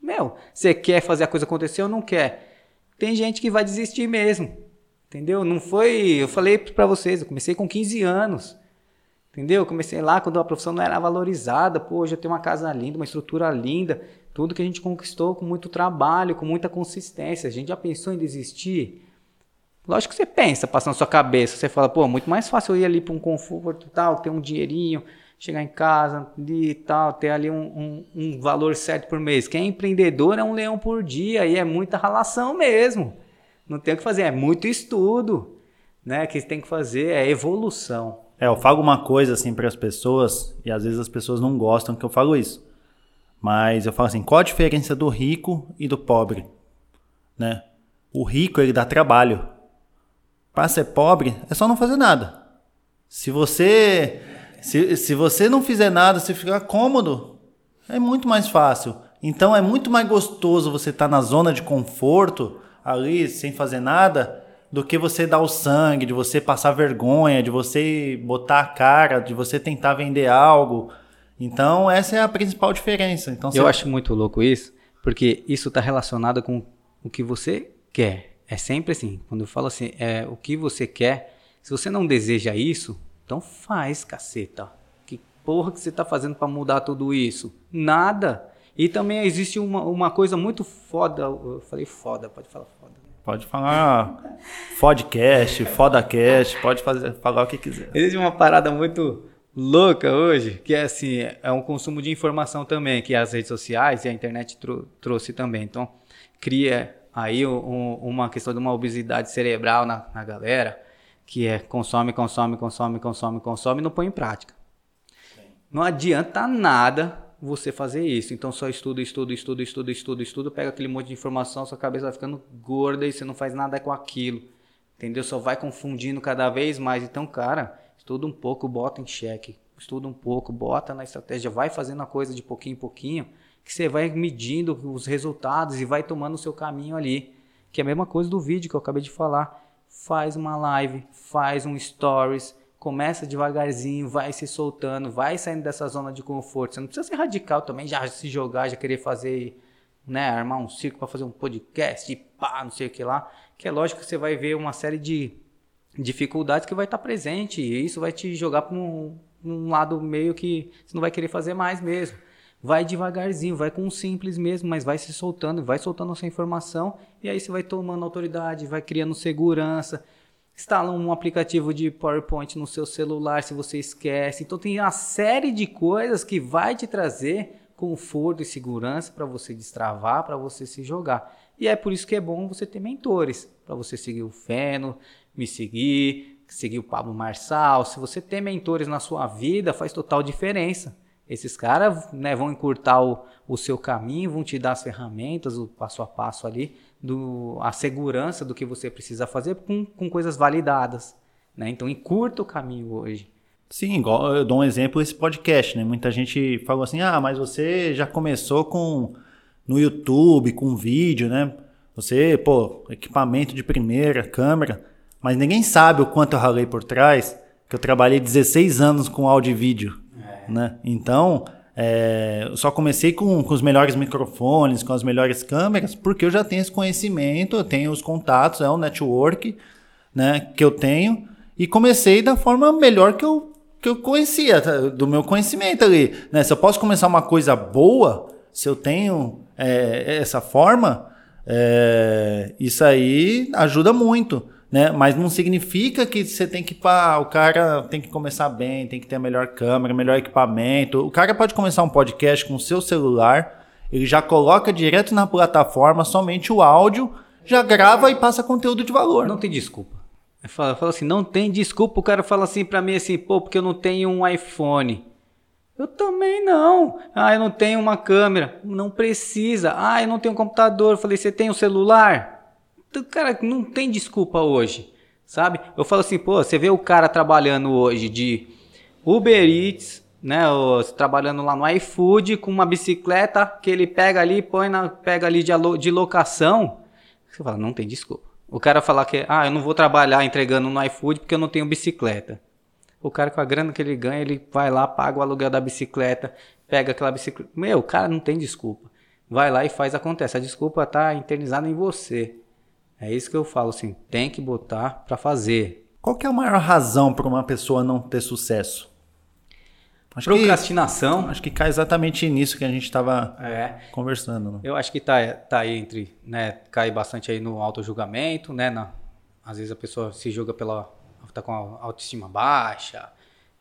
Meu, você quer fazer a coisa acontecer ou não quer? Tem gente que vai desistir mesmo. Entendeu? Não foi. Eu falei para vocês, eu comecei com 15 anos. Entendeu? Eu comecei lá quando a profissão não era valorizada. Pô, hoje eu tenho uma casa linda, uma estrutura linda. Tudo que a gente conquistou com muito trabalho, com muita consistência. A gente já pensou em desistir? Lógico que você pensa, passa na sua cabeça. Você fala, pô, muito mais fácil eu ir ali para um conforto tal, ter um dinheirinho, chegar em casa e tal, ter ali um, um, um, valor certo por mês. Quem é empreendedor é um leão por dia e é muita relação mesmo. Não tem o que fazer, é muito estudo, né? Que tem que fazer é evolução. É, eu falo uma coisa assim para as pessoas e às vezes as pessoas não gostam que eu falo isso. Mas eu falo assim, qual a diferença do rico e do pobre, né? O rico ele dá trabalho. Para ser pobre é só não fazer nada. Se você se, se você não fizer nada, se ficar cômodo, é muito mais fácil. Então é muito mais gostoso você estar tá na zona de conforto, ali, sem fazer nada, do que você dar o sangue, de você passar vergonha, de você botar a cara, de você tentar vender algo. Então, essa é a principal diferença. Então, Eu acho muito louco isso, porque isso está relacionado com o que você quer. É sempre assim. Quando eu falo assim, é o que você quer. Se você não deseja isso, então faz, caceta. Que porra que você está fazendo para mudar tudo isso? Nada. E também existe uma, uma coisa muito foda. Eu falei foda, pode falar foda. Pode falar podcast, fodacast, pode fazer, falar o que quiser. Existe uma parada muito louca hoje, que é assim, é um consumo de informação também, que as redes sociais e a internet trou trouxe também. Então, cria aí um, uma questão de uma obesidade cerebral na, na galera, que é consome, consome, consome, consome, consome e não põe em prática. Sim. Não adianta nada você fazer isso. Então só estuda, estuda, estuda, estuda, estuda, estuda, pega aquele monte de informação, sua cabeça vai ficando gorda e você não faz nada com aquilo. Entendeu? Só vai confundindo cada vez mais. Então, cara, estuda um pouco, bota em xeque. Estuda um pouco, bota na estratégia, vai fazendo a coisa de pouquinho em pouquinho, que você vai medindo os resultados e vai tomando o seu caminho ali. Que é a mesma coisa do vídeo que eu acabei de falar. Faz uma live, faz um stories, começa devagarzinho, vai se soltando, vai saindo dessa zona de conforto. Você não precisa ser radical também, já se jogar, já querer fazer, né, armar um circo para fazer um podcast e pá, não sei o que lá. Que é lógico que você vai ver uma série de dificuldades que vai estar presente e isso vai te jogar para um, um lado meio que você não vai querer fazer mais mesmo. Vai devagarzinho, vai com simples mesmo, mas vai se soltando, vai soltando essa informação e aí você vai tomando autoridade, vai criando segurança, instala um aplicativo de PowerPoint no seu celular se você esquece. Então tem uma série de coisas que vai te trazer conforto e segurança para você destravar, para você se jogar. E é por isso que é bom você ter mentores, para você seguir o Feno, me seguir, seguir o Pablo Marçal. Se você tem mentores na sua vida, faz total diferença. Esses caras né, vão encurtar o, o seu caminho, vão te dar as ferramentas, o passo a passo ali, do, a segurança do que você precisa fazer com, com coisas validadas. Né? Então, encurta o caminho hoje. Sim, igual eu dou um exemplo esse podcast, né? Muita gente falou assim: "Ah, mas você já começou com no YouTube, com vídeo, né? Você, pô, equipamento de primeira, câmera, mas ninguém sabe o quanto eu ralei por trás, que eu trabalhei 16 anos com áudio e vídeo né? Então, é, eu só comecei com, com os melhores microfones, com as melhores câmeras, porque eu já tenho esse conhecimento, eu tenho os contatos, é o network né, que eu tenho, e comecei da forma melhor que eu, que eu conhecia, tá, do meu conhecimento ali. Né? Se eu posso começar uma coisa boa, se eu tenho é, essa forma, é, isso aí ajuda muito né? Mas não significa que você tem que, pá, o cara tem que começar bem, tem que ter a melhor câmera, melhor equipamento. O cara pode começar um podcast com o seu celular, ele já coloca direto na plataforma somente o áudio, já grava e passa conteúdo de valor. Não tem desculpa. Fala, fala assim, não tem desculpa. O cara fala assim para mim assim, pô, porque eu não tenho um iPhone. Eu também não. Ah, eu não tenho uma câmera. Não precisa. Ah, eu não tenho um computador. Falei, você tem um celular? Cara, não tem desculpa hoje, sabe? Eu falo assim, pô, você vê o cara trabalhando hoje de Uber Eats, né, trabalhando lá no iFood com uma bicicleta que ele pega ali, põe na, pega ali de, de locação. Você fala, não tem desculpa. O cara falar que, ah, eu não vou trabalhar entregando no iFood porque eu não tenho bicicleta. O cara com a grana que ele ganha, ele vai lá, paga o aluguel da bicicleta, pega aquela bicicleta. Meu, o cara não tem desculpa. Vai lá e faz acontece. A desculpa tá internizada em você. É isso que eu falo, assim, tem que botar para fazer. Qual que é a maior razão para uma pessoa não ter sucesso? Acho Procrastinação. Que, acho que cai exatamente nisso que a gente estava é. conversando. Né? Eu acho que tá, tá aí entre, né, cai bastante aí no auto-julgamento, né, na, às vezes a pessoa se julga pela, tá com a autoestima baixa,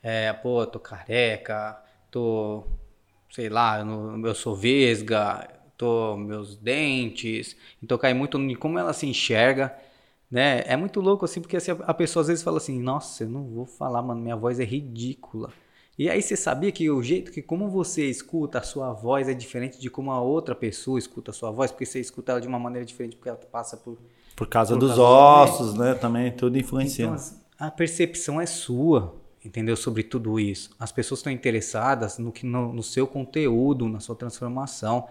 é, pô, tô careca, tô, sei lá, eu, eu sou vesga, meus dentes. Então cai muito em como ela se enxerga. Né? É muito louco assim, porque assim, a pessoa às vezes fala assim: Nossa, eu não vou falar, mano, minha voz é ridícula. E aí você sabia que o jeito que como você escuta a sua voz é diferente de como a outra pessoa escuta a sua voz, porque você escuta ela de uma maneira diferente, porque ela passa por. Por causa por dos causa ossos, né? Também tudo influencia. Então, a percepção é sua, entendeu? Sobre tudo isso. As pessoas estão interessadas no, que, no, no seu conteúdo, na sua transformação.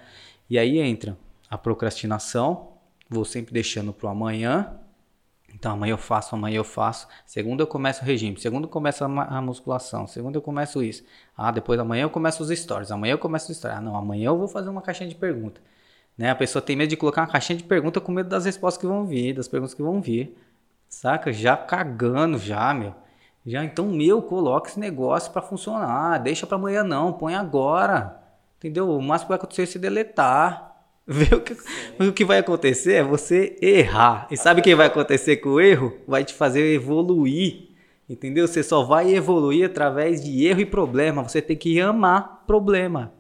E aí entra a procrastinação, vou sempre deixando para o amanhã. Então, amanhã eu faço, amanhã eu faço. Segunda eu começo o regime, segunda eu começo a, musculação, segunda eu começo isso. Ah, depois amanhã eu começo os stories, amanhã eu começo os stories. Ah, não, amanhã eu vou fazer uma caixinha de pergunta. Né? A pessoa tem medo de colocar uma caixinha de pergunta com medo das respostas que vão vir, das perguntas que vão vir. Saca? Já cagando já, meu. Já então, meu, coloca esse negócio para funcionar. Deixa para amanhã não, põe agora. Entendeu? O máximo que vai acontecer é se deletar. Ver o que, o que vai acontecer é você errar. E sabe o que vai acontecer com o erro? Vai te fazer evoluir. Entendeu? Você só vai evoluir através de erro e problema. Você tem que amar problema.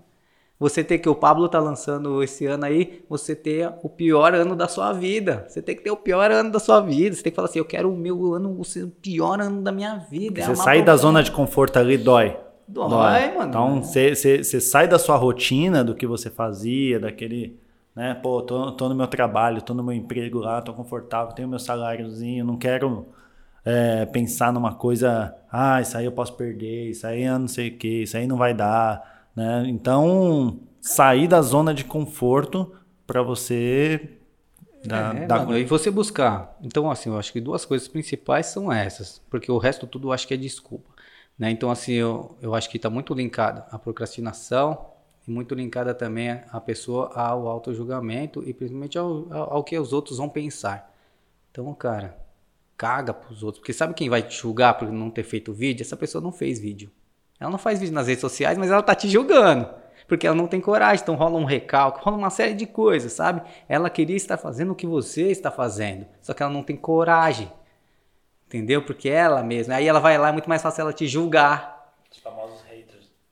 Você tem que o Pablo tá lançando esse ano aí, você ter o pior ano da sua vida. Você tem que ter o pior ano da sua vida. Você tem que falar assim, eu quero o meu ano, o pior ano da minha vida. Você sair da zona de conforto ali dói Dói, Dói. mano. Então, você sai da sua rotina, do que você fazia, daquele né? Pô, tô, tô no meu trabalho, tô no meu emprego lá, tô confortável, tenho meu saláriozinho, não quero é, pensar numa coisa, ah, isso aí eu posso perder, isso aí eu não sei o que, isso aí não vai dar, né? Então, sair da zona de conforto para você dar, é, dar... Mano, e você buscar. Então, assim, eu acho que duas coisas principais são essas, porque o resto tudo eu acho que é desculpa. Né? Então, assim, eu, eu acho que está muito linkado a procrastinação e muito linkada também a pessoa ao auto-julgamento e principalmente ao, ao, ao, que os outros vão pensar. Então, cara, caga pros outros. Porque sabe quem vai te julgar por não ter feito vídeo? Essa pessoa não fez vídeo. Ela não faz vídeo nas redes sociais, mas ela tá te julgando. Porque ela não tem coragem, então rola um recalque, rola uma série de coisas, sabe? Ela queria estar fazendo o que você está fazendo, só que ela não tem coragem. Entendeu? Porque ela mesma. Aí ela vai lá, é muito mais fácil ela te julgar. Os famosos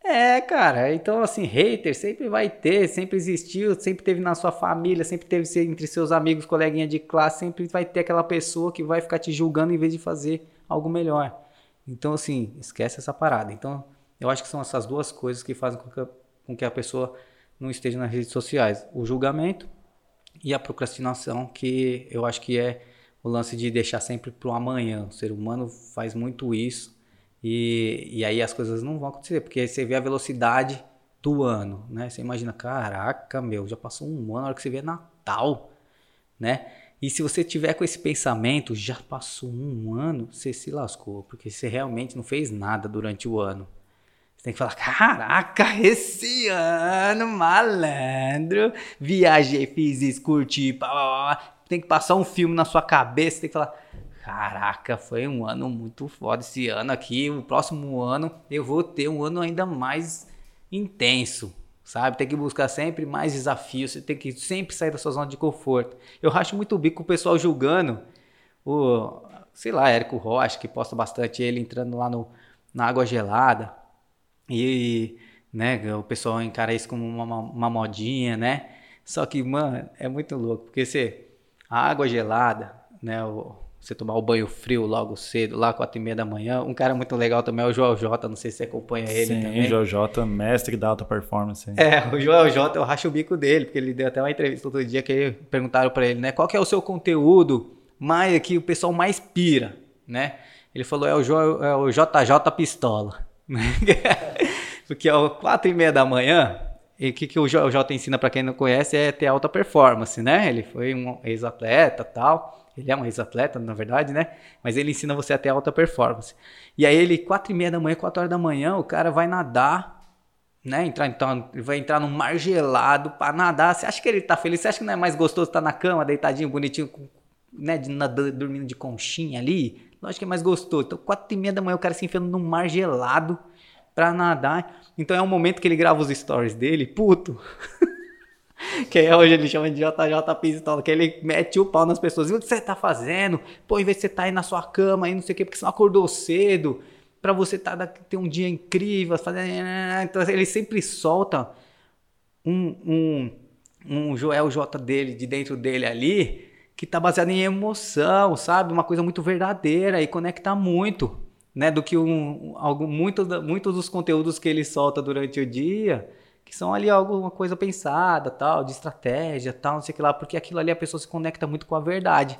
é, cara, então assim, hater sempre vai ter, sempre existiu, sempre teve na sua família, sempre teve entre seus amigos, coleguinha de classe, sempre vai ter aquela pessoa que vai ficar te julgando em vez de fazer algo melhor. Então, assim, esquece essa parada. Então, eu acho que são essas duas coisas que fazem com que a, com que a pessoa não esteja nas redes sociais: o julgamento e a procrastinação, que eu acho que é o lance de deixar sempre para o amanhã. O ser humano faz muito isso e, e aí as coisas não vão acontecer, porque aí você vê a velocidade do ano, né? Você imagina, caraca, meu, já passou um ano, na hora que você vê Natal, né? E se você tiver com esse pensamento, já passou um ano, você se lascou, porque você realmente não fez nada durante o ano. Você tem que falar, caraca, esse ano, malandro, viajei, fiz isso, curti, pá. Tem que passar um filme na sua cabeça, tem que falar, Caraca, foi um ano muito foda esse ano aqui. O próximo ano eu vou ter um ano ainda mais intenso, sabe? Tem que buscar sempre mais desafios, você tem que sempre sair da sua zona de conforto. Eu acho muito bico o pessoal julgando o, sei lá, Érico Rocha, que posta bastante ele entrando lá no, na água gelada. E, né, o pessoal encara isso como uma, uma modinha, né? Só que, mano, é muito louco, porque você, a água gelada, né, o, você tomar o banho frio logo cedo, lá quatro e meia da manhã. Um cara muito legal também é o Joel J, não sei se você acompanha ele Sim, também. Joel J, mestre da alta performance. É, o Joel J, eu racho o bico dele, porque ele deu até uma entrevista outro dia que perguntaram para ele, né, qual que é o seu conteúdo mais que o pessoal mais pira, né? Ele falou, é o, jo, é o JJ Pistola, porque é quatro e meia da manhã, e o que, que o J ensina para quem não conhece é ter alta performance, né? Ele foi um ex-atleta tal. Ele é um ex-atleta, na verdade, né? Mas ele ensina você a ter alta performance. E aí ele, quatro e meia da manhã, quatro horas da manhã, o cara vai nadar, né? Entrar, então, ele vai entrar num mar gelado para nadar. Você acha que ele tá feliz? Você acha que não é mais gostoso estar na cama, deitadinho, bonitinho, né? Nadando, dormindo de conchinha ali? Lógico que é mais gostoso. Então, quatro e meia da manhã, o cara se enfiando num mar gelado para nadar. Então é um momento que ele grava os stories dele, puto. que aí hoje ele chama de JJ Pistola, que ele mete o pau nas pessoas. E o que você tá fazendo? Pô, em vez de você tá aí na sua cama, aí não sei o quê, porque você não acordou cedo, pra você tá, ter um dia incrível, fazendo... Então ele sempre solta um, um, um Joel J dele, de dentro dele ali, que tá baseado em emoção, sabe? Uma coisa muito verdadeira e conecta muito, né? Do que um, algo, muitos, muitos dos conteúdos que ele solta durante o dia que são ali alguma coisa pensada, tal, de estratégia, tal, não sei o que lá, porque aquilo ali a pessoa se conecta muito com a verdade.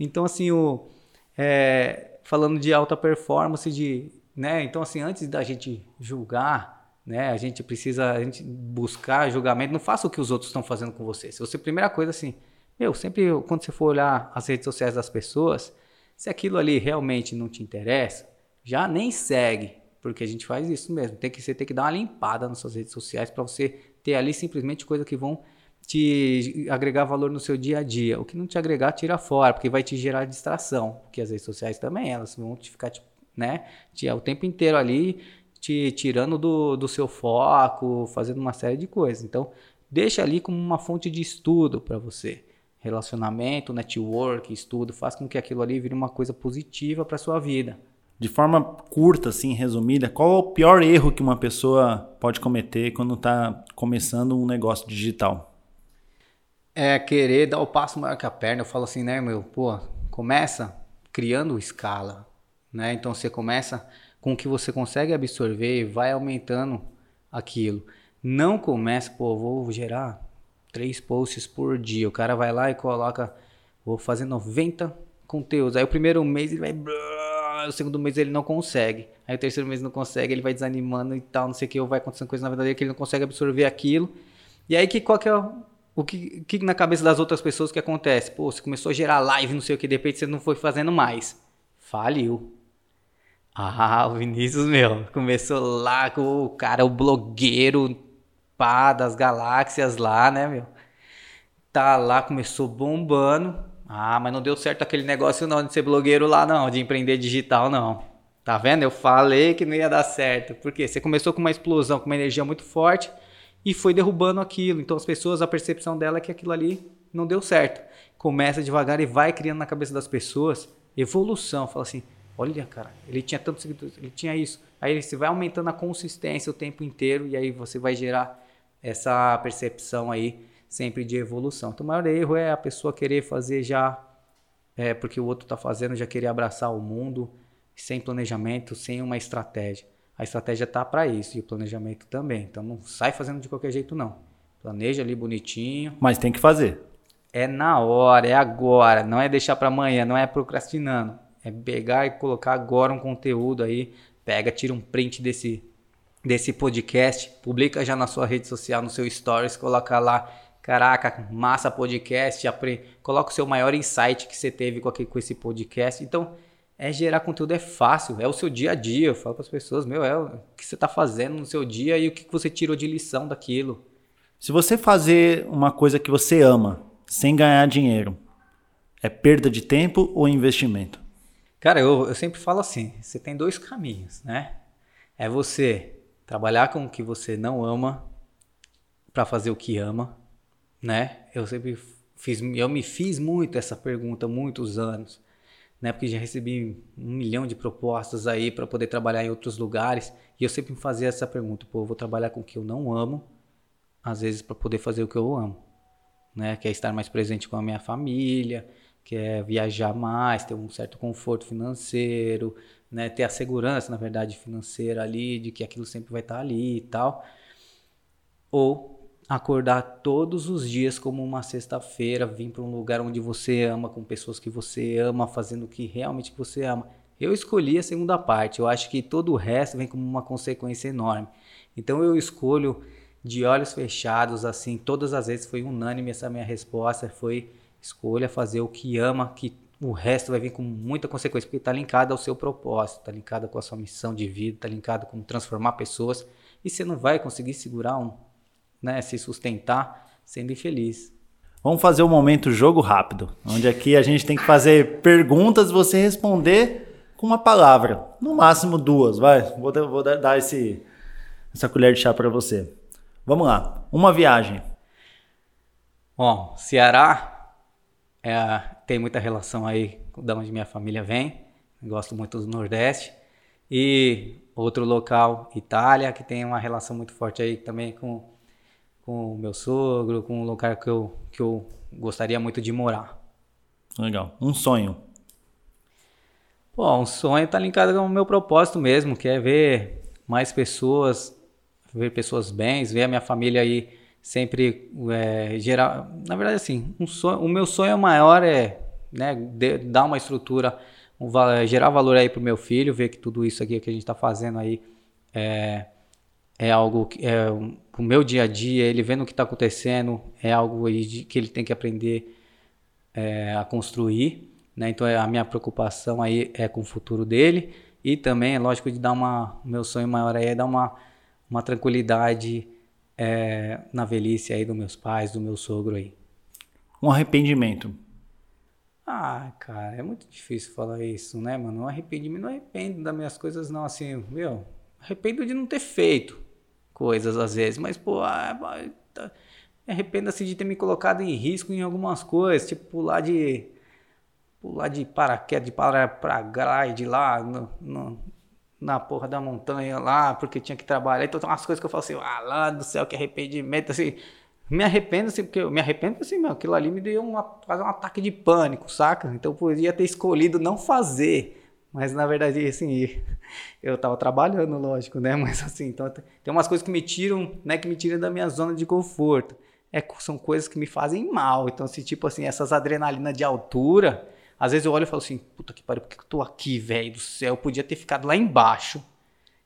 Então, assim, o, é, falando de alta performance, de, né, então, assim, antes da gente julgar, né, a gente precisa a gente buscar julgamento, não faça o que os outros estão fazendo com você. Se você, primeira coisa, assim, meu, sempre quando você for olhar as redes sociais das pessoas, se aquilo ali realmente não te interessa, já nem segue, porque a gente faz isso mesmo. Tem que, você tem que dar uma limpada nas suas redes sociais para você ter ali simplesmente coisas que vão te agregar valor no seu dia a dia. O que não te agregar, tira fora, porque vai te gerar distração. Porque as redes sociais também, elas vão te ficar, tipo, né, te, o tempo inteiro ali te tirando do, do seu foco, fazendo uma série de coisas. Então, deixa ali como uma fonte de estudo para você. Relacionamento, network, estudo, faz com que aquilo ali vire uma coisa positiva para sua vida de forma curta, assim, resumida, qual é o pior erro que uma pessoa pode cometer quando está começando um negócio digital? É querer dar o passo maior que a perna. Eu falo assim, né, meu? Pô, começa criando escala, né? Então você começa com o que você consegue absorver e vai aumentando aquilo. Não começa, pô, vou gerar três posts por dia. O cara vai lá e coloca, vou fazer 90 conteúdos. Aí o primeiro mês ele vai, o segundo mês ele não consegue. Aí o terceiro mês não consegue, ele vai desanimando e tal, não sei o que, ou vai acontecendo coisa na vida dele que ele não consegue absorver aquilo. E aí que qual que é o que, que na cabeça das outras pessoas que acontece? Pô, você começou a gerar live, não sei o que, de repente você não foi fazendo mais. Faliu. Ah, o Vinícius, meu, começou lá com o cara, o blogueiro pá das galáxias lá, né, meu? Tá lá, começou bombando. Ah, mas não deu certo aquele negócio não de ser blogueiro lá não, de empreender digital não. Tá vendo? Eu falei que não ia dar certo. Porque você começou com uma explosão, com uma energia muito forte e foi derrubando aquilo. Então as pessoas, a percepção dela é que aquilo ali não deu certo. Começa devagar e vai criando na cabeça das pessoas evolução. Fala assim, olha cara, ele tinha tantos seguidores, ele tinha isso. Aí você vai aumentando a consistência o tempo inteiro e aí você vai gerar essa percepção aí sempre de evolução. Então, o maior erro é a pessoa querer fazer já, é, porque o outro está fazendo, já querer abraçar o mundo sem planejamento, sem uma estratégia. A estratégia está para isso e o planejamento também. Então, não sai fazendo de qualquer jeito, não. Planeja ali bonitinho. Mas tem que fazer. É na hora, é agora. Não é deixar para amanhã, não é procrastinando. É pegar e colocar agora um conteúdo aí. Pega, tira um print desse, desse podcast, publica já na sua rede social, no seu stories, coloca lá Caraca, massa podcast, aprende, coloca o seu maior insight que você teve com, aqui, com esse podcast. Então, é gerar conteúdo é fácil, é o seu dia a dia. Eu falo para as pessoas, meu, é o que você está fazendo no seu dia e o que você tirou de lição daquilo. Se você fazer uma coisa que você ama sem ganhar dinheiro, é perda de tempo ou investimento? Cara, eu, eu sempre falo assim: você tem dois caminhos, né? É você trabalhar com o que você não ama para fazer o que ama né? Eu sempre fiz, eu me fiz muito essa pergunta muitos anos, né? Porque já recebi um milhão de propostas aí para poder trabalhar em outros lugares e eu sempre me fazia essa pergunta, pô, vou trabalhar com o que eu não amo, às vezes para poder fazer o que eu amo, né? Que é estar mais presente com a minha família, que é viajar mais, ter um certo conforto financeiro, né? Ter a segurança, na verdade, financeira ali, de que aquilo sempre vai estar ali e tal. Ou acordar todos os dias como uma sexta-feira, vir para um lugar onde você ama, com pessoas que você ama, fazendo o que realmente você ama. Eu escolhi a segunda parte, eu acho que todo o resto vem como uma consequência enorme. Então eu escolho de olhos fechados, assim, todas as vezes foi unânime essa minha resposta, foi escolha fazer o que ama, que o resto vai vir com muita consequência, porque está linkado ao seu propósito, está linkado com a sua missão de vida, está linkado com transformar pessoas, e você não vai conseguir segurar um né, se sustentar sendo infeliz. Vamos fazer o um momento jogo rápido, onde aqui a gente tem que fazer perguntas você responder com uma palavra, no máximo duas, vai. Vou, vou dar esse, essa colher de chá para você. Vamos lá. Uma viagem. Bom, Ceará é, tem muita relação aí da onde minha família vem. Gosto muito do Nordeste. E outro local, Itália, que tem uma relação muito forte aí também com com o meu sogro, com um lugar que eu, que eu gostaria muito de morar. Legal. Um sonho. Pô, um sonho tá linkado com o meu propósito mesmo, que é ver mais pessoas, ver pessoas bens, ver a minha família aí sempre é, gerar. Na verdade, assim, um sonho, o meu sonho maior é né, de, dar uma estrutura, um, gerar valor aí pro meu filho, ver que tudo isso aqui que a gente está fazendo aí é, é algo que é o meu dia a dia, ele vendo o que está acontecendo, é algo aí que ele tem que aprender é, a construir. Né? Então é, a minha preocupação aí é com o futuro dele e também é lógico de dar uma, o meu sonho maior aí é dar uma, uma tranquilidade é, na velhice aí dos meus pais, do meu sogro aí. Um arrependimento. Ah, cara, é muito difícil falar isso, né, mano? Um arrependimento, não arrependo das minhas coisas, não, assim, meu, arrependo de não ter feito coisas às vezes, mas pô, ah, tá, assim de ter me colocado em risco em algumas coisas, tipo pular de pular de paraquedas, de para para grade lá no, no, na porra da montanha lá, porque tinha que trabalhar. Então tem umas coisas que eu falo assim, ah, lá do céu, que arrependimento, assim. Me arrependo, assim, porque eu me arrependo, assim, meu, aquilo ali me deu uma, quase um ataque de pânico, saca? Então eu podia ter escolhido não fazer. Mas na verdade, assim, eu tava trabalhando, lógico, né? Mas assim, então tem umas coisas que me tiram, né? Que me tiram da minha zona de conforto. É, são coisas que me fazem mal. Então, se tipo assim, essas adrenalinas de altura, às vezes eu olho e falo assim, puta que pariu, por que eu tô aqui, velho do céu? Eu podia ter ficado lá embaixo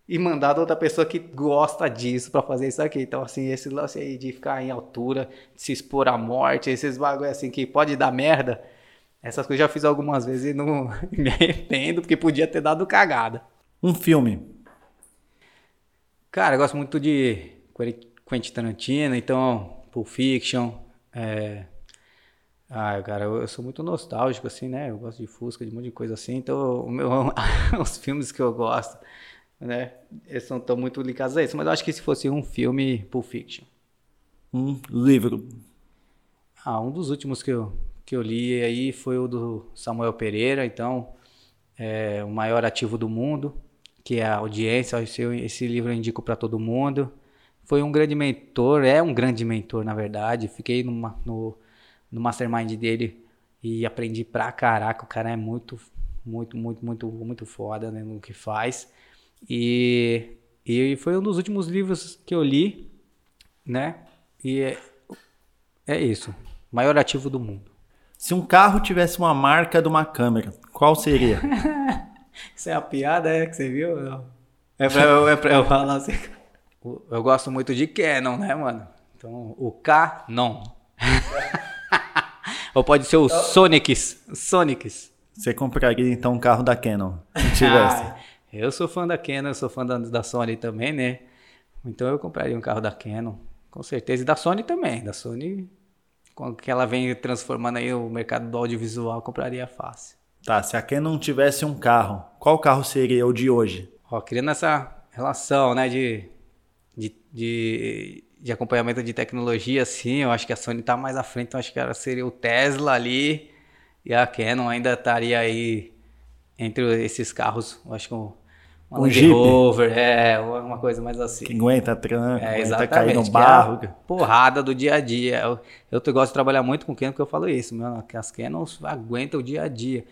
e mandado outra pessoa que gosta disso para fazer isso aqui. Então, assim, esse lance aí de ficar em altura, de se expor à morte, esses bagulho assim que pode dar merda essas coisas eu já fiz algumas vezes e não me arrependo, porque podia ter dado cagada. Um filme. Cara, eu gosto muito de Quentin Tarantino, então Pulp Fiction. É... Ah, cara, eu, sou muito nostálgico, assim, né? Eu gosto de Fusca, de um monte de coisa assim. Então, meu, os filmes que eu gosto, né? Eles não estão muito ligados a isso. Mas eu acho que se fosse um filme, Pulp Fiction. Um livro. Ah, um dos últimos que eu, que eu li aí foi o do Samuel Pereira, então, é o maior ativo do mundo, que é a audiência. Esse, esse livro eu indico para todo mundo. Foi um grande mentor, é um grande mentor, na verdade. Fiquei numa, no, no mastermind dele e aprendi pra caraca. O cara é muito, muito, muito, muito, muito foda né, no que faz. E, e foi um dos últimos livros que eu li, né? E é, é isso. Maior ativo do mundo. Se um carro tivesse uma marca de uma câmera, qual seria? Isso é a piada, é, que você viu? É pra, eu, é pra eu falar assim. Eu gosto muito de Canon, né, mano? Então, o K, não. Ou pode ser o Sonics. Sonics. Você compraria então um carro da Canon, se tivesse? Ah, eu sou fã da Canon, eu sou fã da, da Sony também, né? Então eu compraria um carro da Canon, com certeza. E da Sony também. Da Sony com que ela vem transformando aí o mercado do audiovisual, compraria fácil. Tá, se a Canon não tivesse um carro, qual carro seria o de hoje? Ó, criando essa relação, né, de, de, de, de acompanhamento de tecnologia, assim, eu acho que a Sony está mais à frente, então acho que ela seria o Tesla ali, e a Canon ainda estaria aí entre esses carros, eu acho que o um Land Jeep. Rover, é, uma coisa mais assim. Que aguenta tranco, é, aguenta cair no é barro. É porrada do dia a dia. Eu, eu gosto de trabalhar muito com Canon porque eu falo isso, meu, que as Canons aguentam o dia a dia.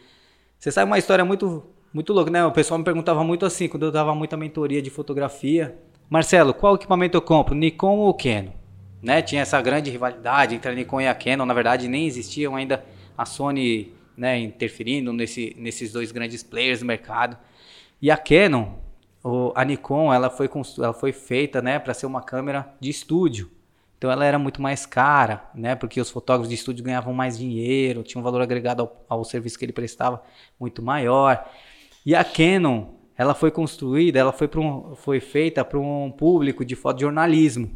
Você sabe uma história muito, muito louca, né? O pessoal me perguntava muito assim, quando eu dava muita mentoria de fotografia. Marcelo, qual equipamento eu compro, Nikon ou Canon? Né? Tinha essa grande rivalidade entre a Nikon e a Canon. Na verdade, nem existiam ainda a Sony né, interferindo nesse, nesses dois grandes players do mercado. E a Canon, a Nikon, ela foi, ela foi feita né, para ser uma câmera de estúdio. Então ela era muito mais cara, né? Porque os fotógrafos de estúdio ganhavam mais dinheiro, tinha um valor agregado ao, ao serviço que ele prestava muito maior. E a Canon, ela foi construída, ela foi, um, foi feita para um público de fotojornalismo,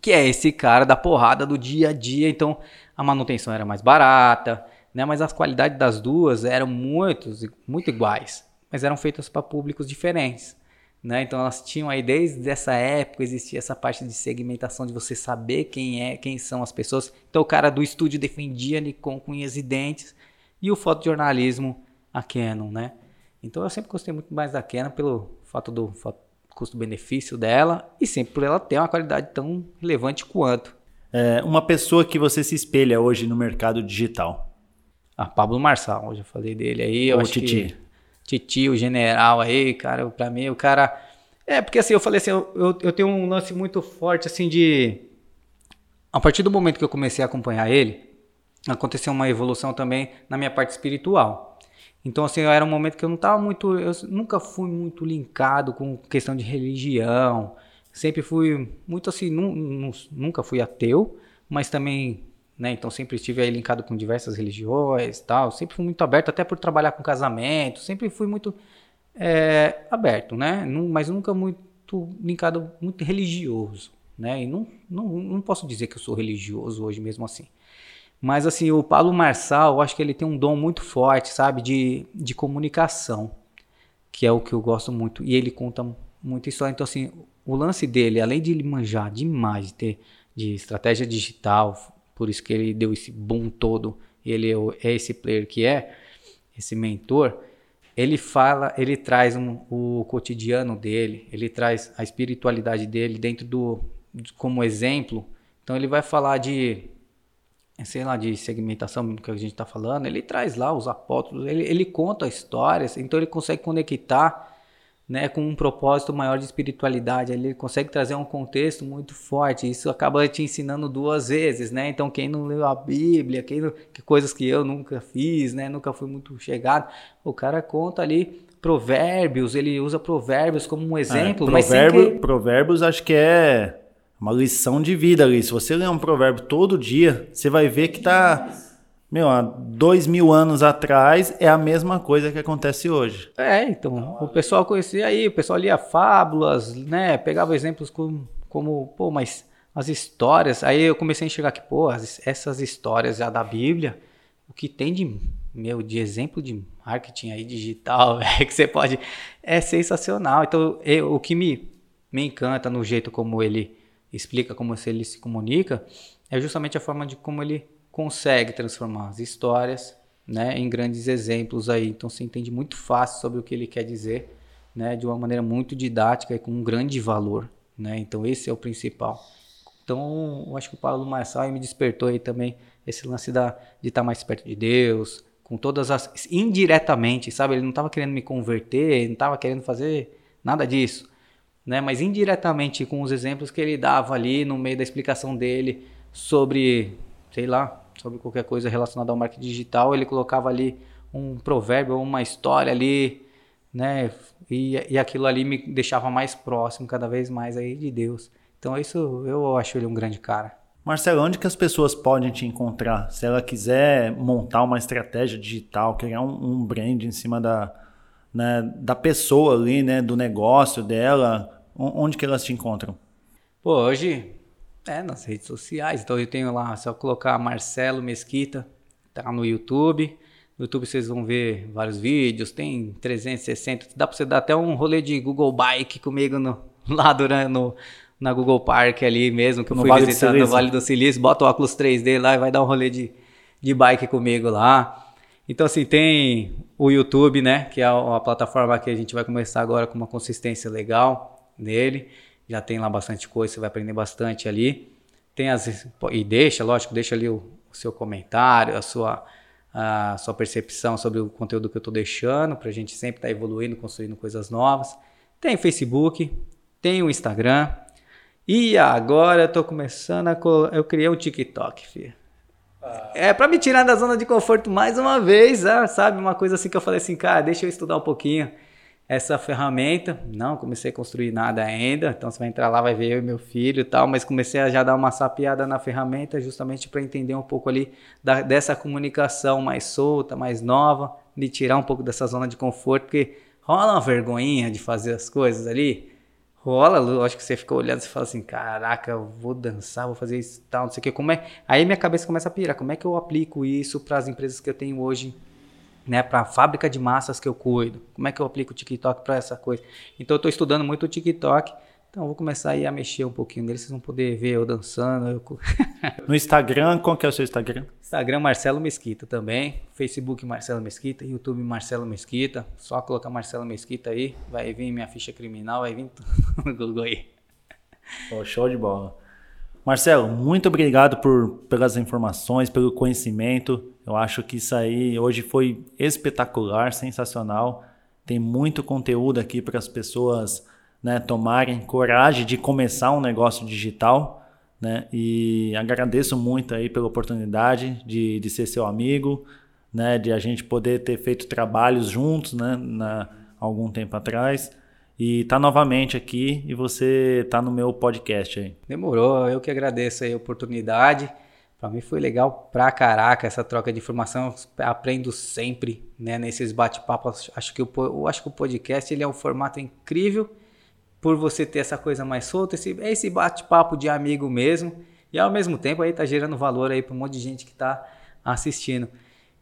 que é esse cara da porrada do dia a dia. Então a manutenção era mais barata, né? Mas as qualidades das duas eram muito, muito iguais mas eram feitas para públicos diferentes. Né? Então elas tinham aí desde essa época existia essa parte de segmentação de você saber quem é, quem são as pessoas. Então o cara do estúdio defendia Nikon com unhas e dentes e o fotojornalismo a Canon, né? Então eu sempre gostei muito mais da Canon pelo fato do custo-benefício dela e sempre por ela ter uma qualidade tão relevante quanto. É, uma pessoa que você se espelha hoje no mercado digital. Ah, Pablo Marçal, hoje eu falei dele aí. Eu Ou acho Titi. Que titio general aí, cara, pra mim, o cara. É, porque assim, eu falei assim, eu, eu, eu, tenho um lance muito forte, assim, de. A partir do momento que eu comecei a acompanhar ele, aconteceu uma evolução também na minha parte espiritual. Então, assim, era um momento que eu não tava muito. Eu nunca fui muito linkado com questão de religião. Sempre fui muito assim, nunca fui ateu, mas também né? Então sempre estive aí linkado com diversas religiões, tal. Sempre fui muito aberto, até por trabalhar com casamento. Sempre fui muito é, aberto, né? Mas nunca muito linkado, muito religioso, né? E não, não, não posso dizer que eu sou religioso hoje mesmo assim. Mas assim, o Paulo Marçal, eu acho que ele tem um dom muito forte, sabe, de, de comunicação, que é o que eu gosto muito. E ele conta muita história. Então assim, o lance dele, além de ele manjar demais, de ter de estratégia digital, por isso que ele deu esse boom todo, ele é, é esse player que é, esse mentor, ele fala, ele traz um, o cotidiano dele, ele traz a espiritualidade dele dentro do como exemplo. Então ele vai falar de sei lá, de segmentação que a gente está falando, ele traz lá os apóstolos, ele, ele conta histórias, então ele consegue conectar né, com um propósito maior de espiritualidade. Ele consegue trazer um contexto muito forte. Isso acaba te ensinando duas vezes, né? Então quem não leu a Bíblia, quem não, que coisas que eu nunca fiz, né? Nunca fui muito chegado. O cara conta ali provérbios, ele usa provérbios como um exemplo. É, provérbio, que... Provérbios acho que é uma lição de vida ali. Se você ler um provérbio todo dia, você vai ver que tá meu, há dois mil anos atrás é a mesma coisa que acontece hoje. É, então, o pessoal conhecia aí, o pessoal lia fábulas, né, pegava exemplos como, como pô, mas as histórias, aí eu comecei a enxergar que, pô, as, essas histórias já da Bíblia, o que tem de, meu, de exemplo de marketing aí digital, é que você pode, é sensacional. Então, eu, o que me, me encanta no jeito como ele explica, como ele se comunica, é justamente a forma de como ele consegue transformar as histórias né, em grandes exemplos aí. Então você entende muito fácil sobre o que ele quer dizer, né, de uma maneira muito didática e com um grande valor. Né? Então esse é o principal. Então eu acho que o Paulo Marçal me despertou aí também esse lance da, de estar mais perto de Deus, com todas as. indiretamente, sabe? Ele não estava querendo me converter, não estava querendo fazer nada disso. Né? Mas indiretamente com os exemplos que ele dava ali no meio da explicação dele sobre, sei lá, sobre qualquer coisa relacionada ao marketing digital, ele colocava ali um provérbio uma história ali, né? E, e aquilo ali me deixava mais próximo cada vez mais aí de Deus. Então isso eu acho ele um grande cara. Marcelo, onde que as pessoas podem te encontrar? Se ela quiser montar uma estratégia digital, criar um, um brand em cima da, né, da pessoa ali, né, do negócio dela, onde que elas te encontram? Pô, hoje é, nas redes sociais. Então eu tenho lá, só colocar Marcelo Mesquita, tá no YouTube. No YouTube vocês vão ver vários vídeos, tem 360. Dá pra você dar até um rolê de Google Bike comigo no, lá durante, no, na Google Park ali mesmo, que eu no fui vale visitando no Vale do Silício. Bota o óculos 3D lá e vai dar um rolê de, de bike comigo lá. Então, assim, tem o YouTube, né? Que é a, a plataforma que a gente vai começar agora com uma consistência legal nele já tem lá bastante coisa, você vai aprender bastante ali. Tem as e deixa, lógico, deixa ali o, o seu comentário, a sua a sua percepção sobre o conteúdo que eu estou deixando, para a gente sempre estar tá evoluindo, construindo coisas novas. Tem Facebook, tem o Instagram. E agora eu tô começando a. Eu criei um TikTok, filho. Ah. É para me tirar da zona de conforto mais uma vez, ah, sabe? Uma coisa assim que eu falei assim, cara, deixa eu estudar um pouquinho essa ferramenta. Não comecei a construir nada ainda, então você vai entrar lá, vai ver eu e meu filho e tal, mas comecei a já dar uma sapiada na ferramenta justamente para entender um pouco ali da, dessa comunicação mais solta, mais nova, de tirar um pouco dessa zona de conforto, porque rola uma vergonhinha de fazer as coisas ali. Rola, acho que você fica olhando e fala assim, caraca, eu vou dançar, vou fazer isso tal, não sei o que, como é. Aí minha cabeça começa a pirar, como é que eu aplico isso para as empresas que eu tenho hoje né, para a fábrica de massas que eu cuido. Como é que eu aplico o TikTok para essa coisa? Então eu estou estudando muito o TikTok. Então eu vou começar aí a mexer um pouquinho nele, vocês vão poder ver eu dançando. Eu... no Instagram, qual que é o seu Instagram? Instagram Marcelo Mesquita também, Facebook Marcelo Mesquita, YouTube Marcelo Mesquita. Só colocar Marcelo Mesquita aí, vai vir minha ficha criminal, vai vir tudo no Google aí. Oh, show de bola. Marcelo, muito obrigado por, pelas informações, pelo conhecimento. Eu acho que isso aí hoje foi espetacular, sensacional. Tem muito conteúdo aqui para as pessoas né, tomarem coragem de começar um negócio digital. Né? E agradeço muito aí pela oportunidade de, de ser seu amigo, né? de a gente poder ter feito trabalhos juntos né? Na, algum tempo atrás e tá novamente aqui e você tá no meu podcast aí. Demorou, eu que agradeço a oportunidade. Para mim foi legal pra caraca essa troca de informação. Aprendo sempre, né, nesses bate-papos. Acho que o acho que o podcast ele é um formato incrível por você ter essa coisa mais solta, esse esse bate-papo de amigo mesmo. E ao mesmo tempo aí tá gerando valor aí para um monte de gente que tá assistindo.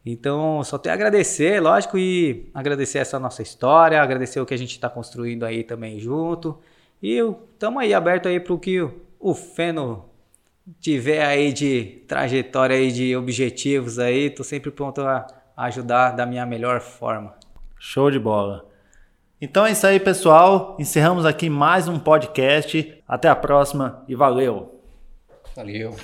Então, só tenho a agradecer, lógico, e agradecer essa nossa história, agradecer o que a gente está construindo aí também junto. E estamos aí aberto aí para o que o Feno tiver aí de trajetória aí de objetivos aí, tô sempre pronto a ajudar da minha melhor forma. Show de bola. Então é isso aí, pessoal. Encerramos aqui mais um podcast. Até a próxima e valeu. Valeu.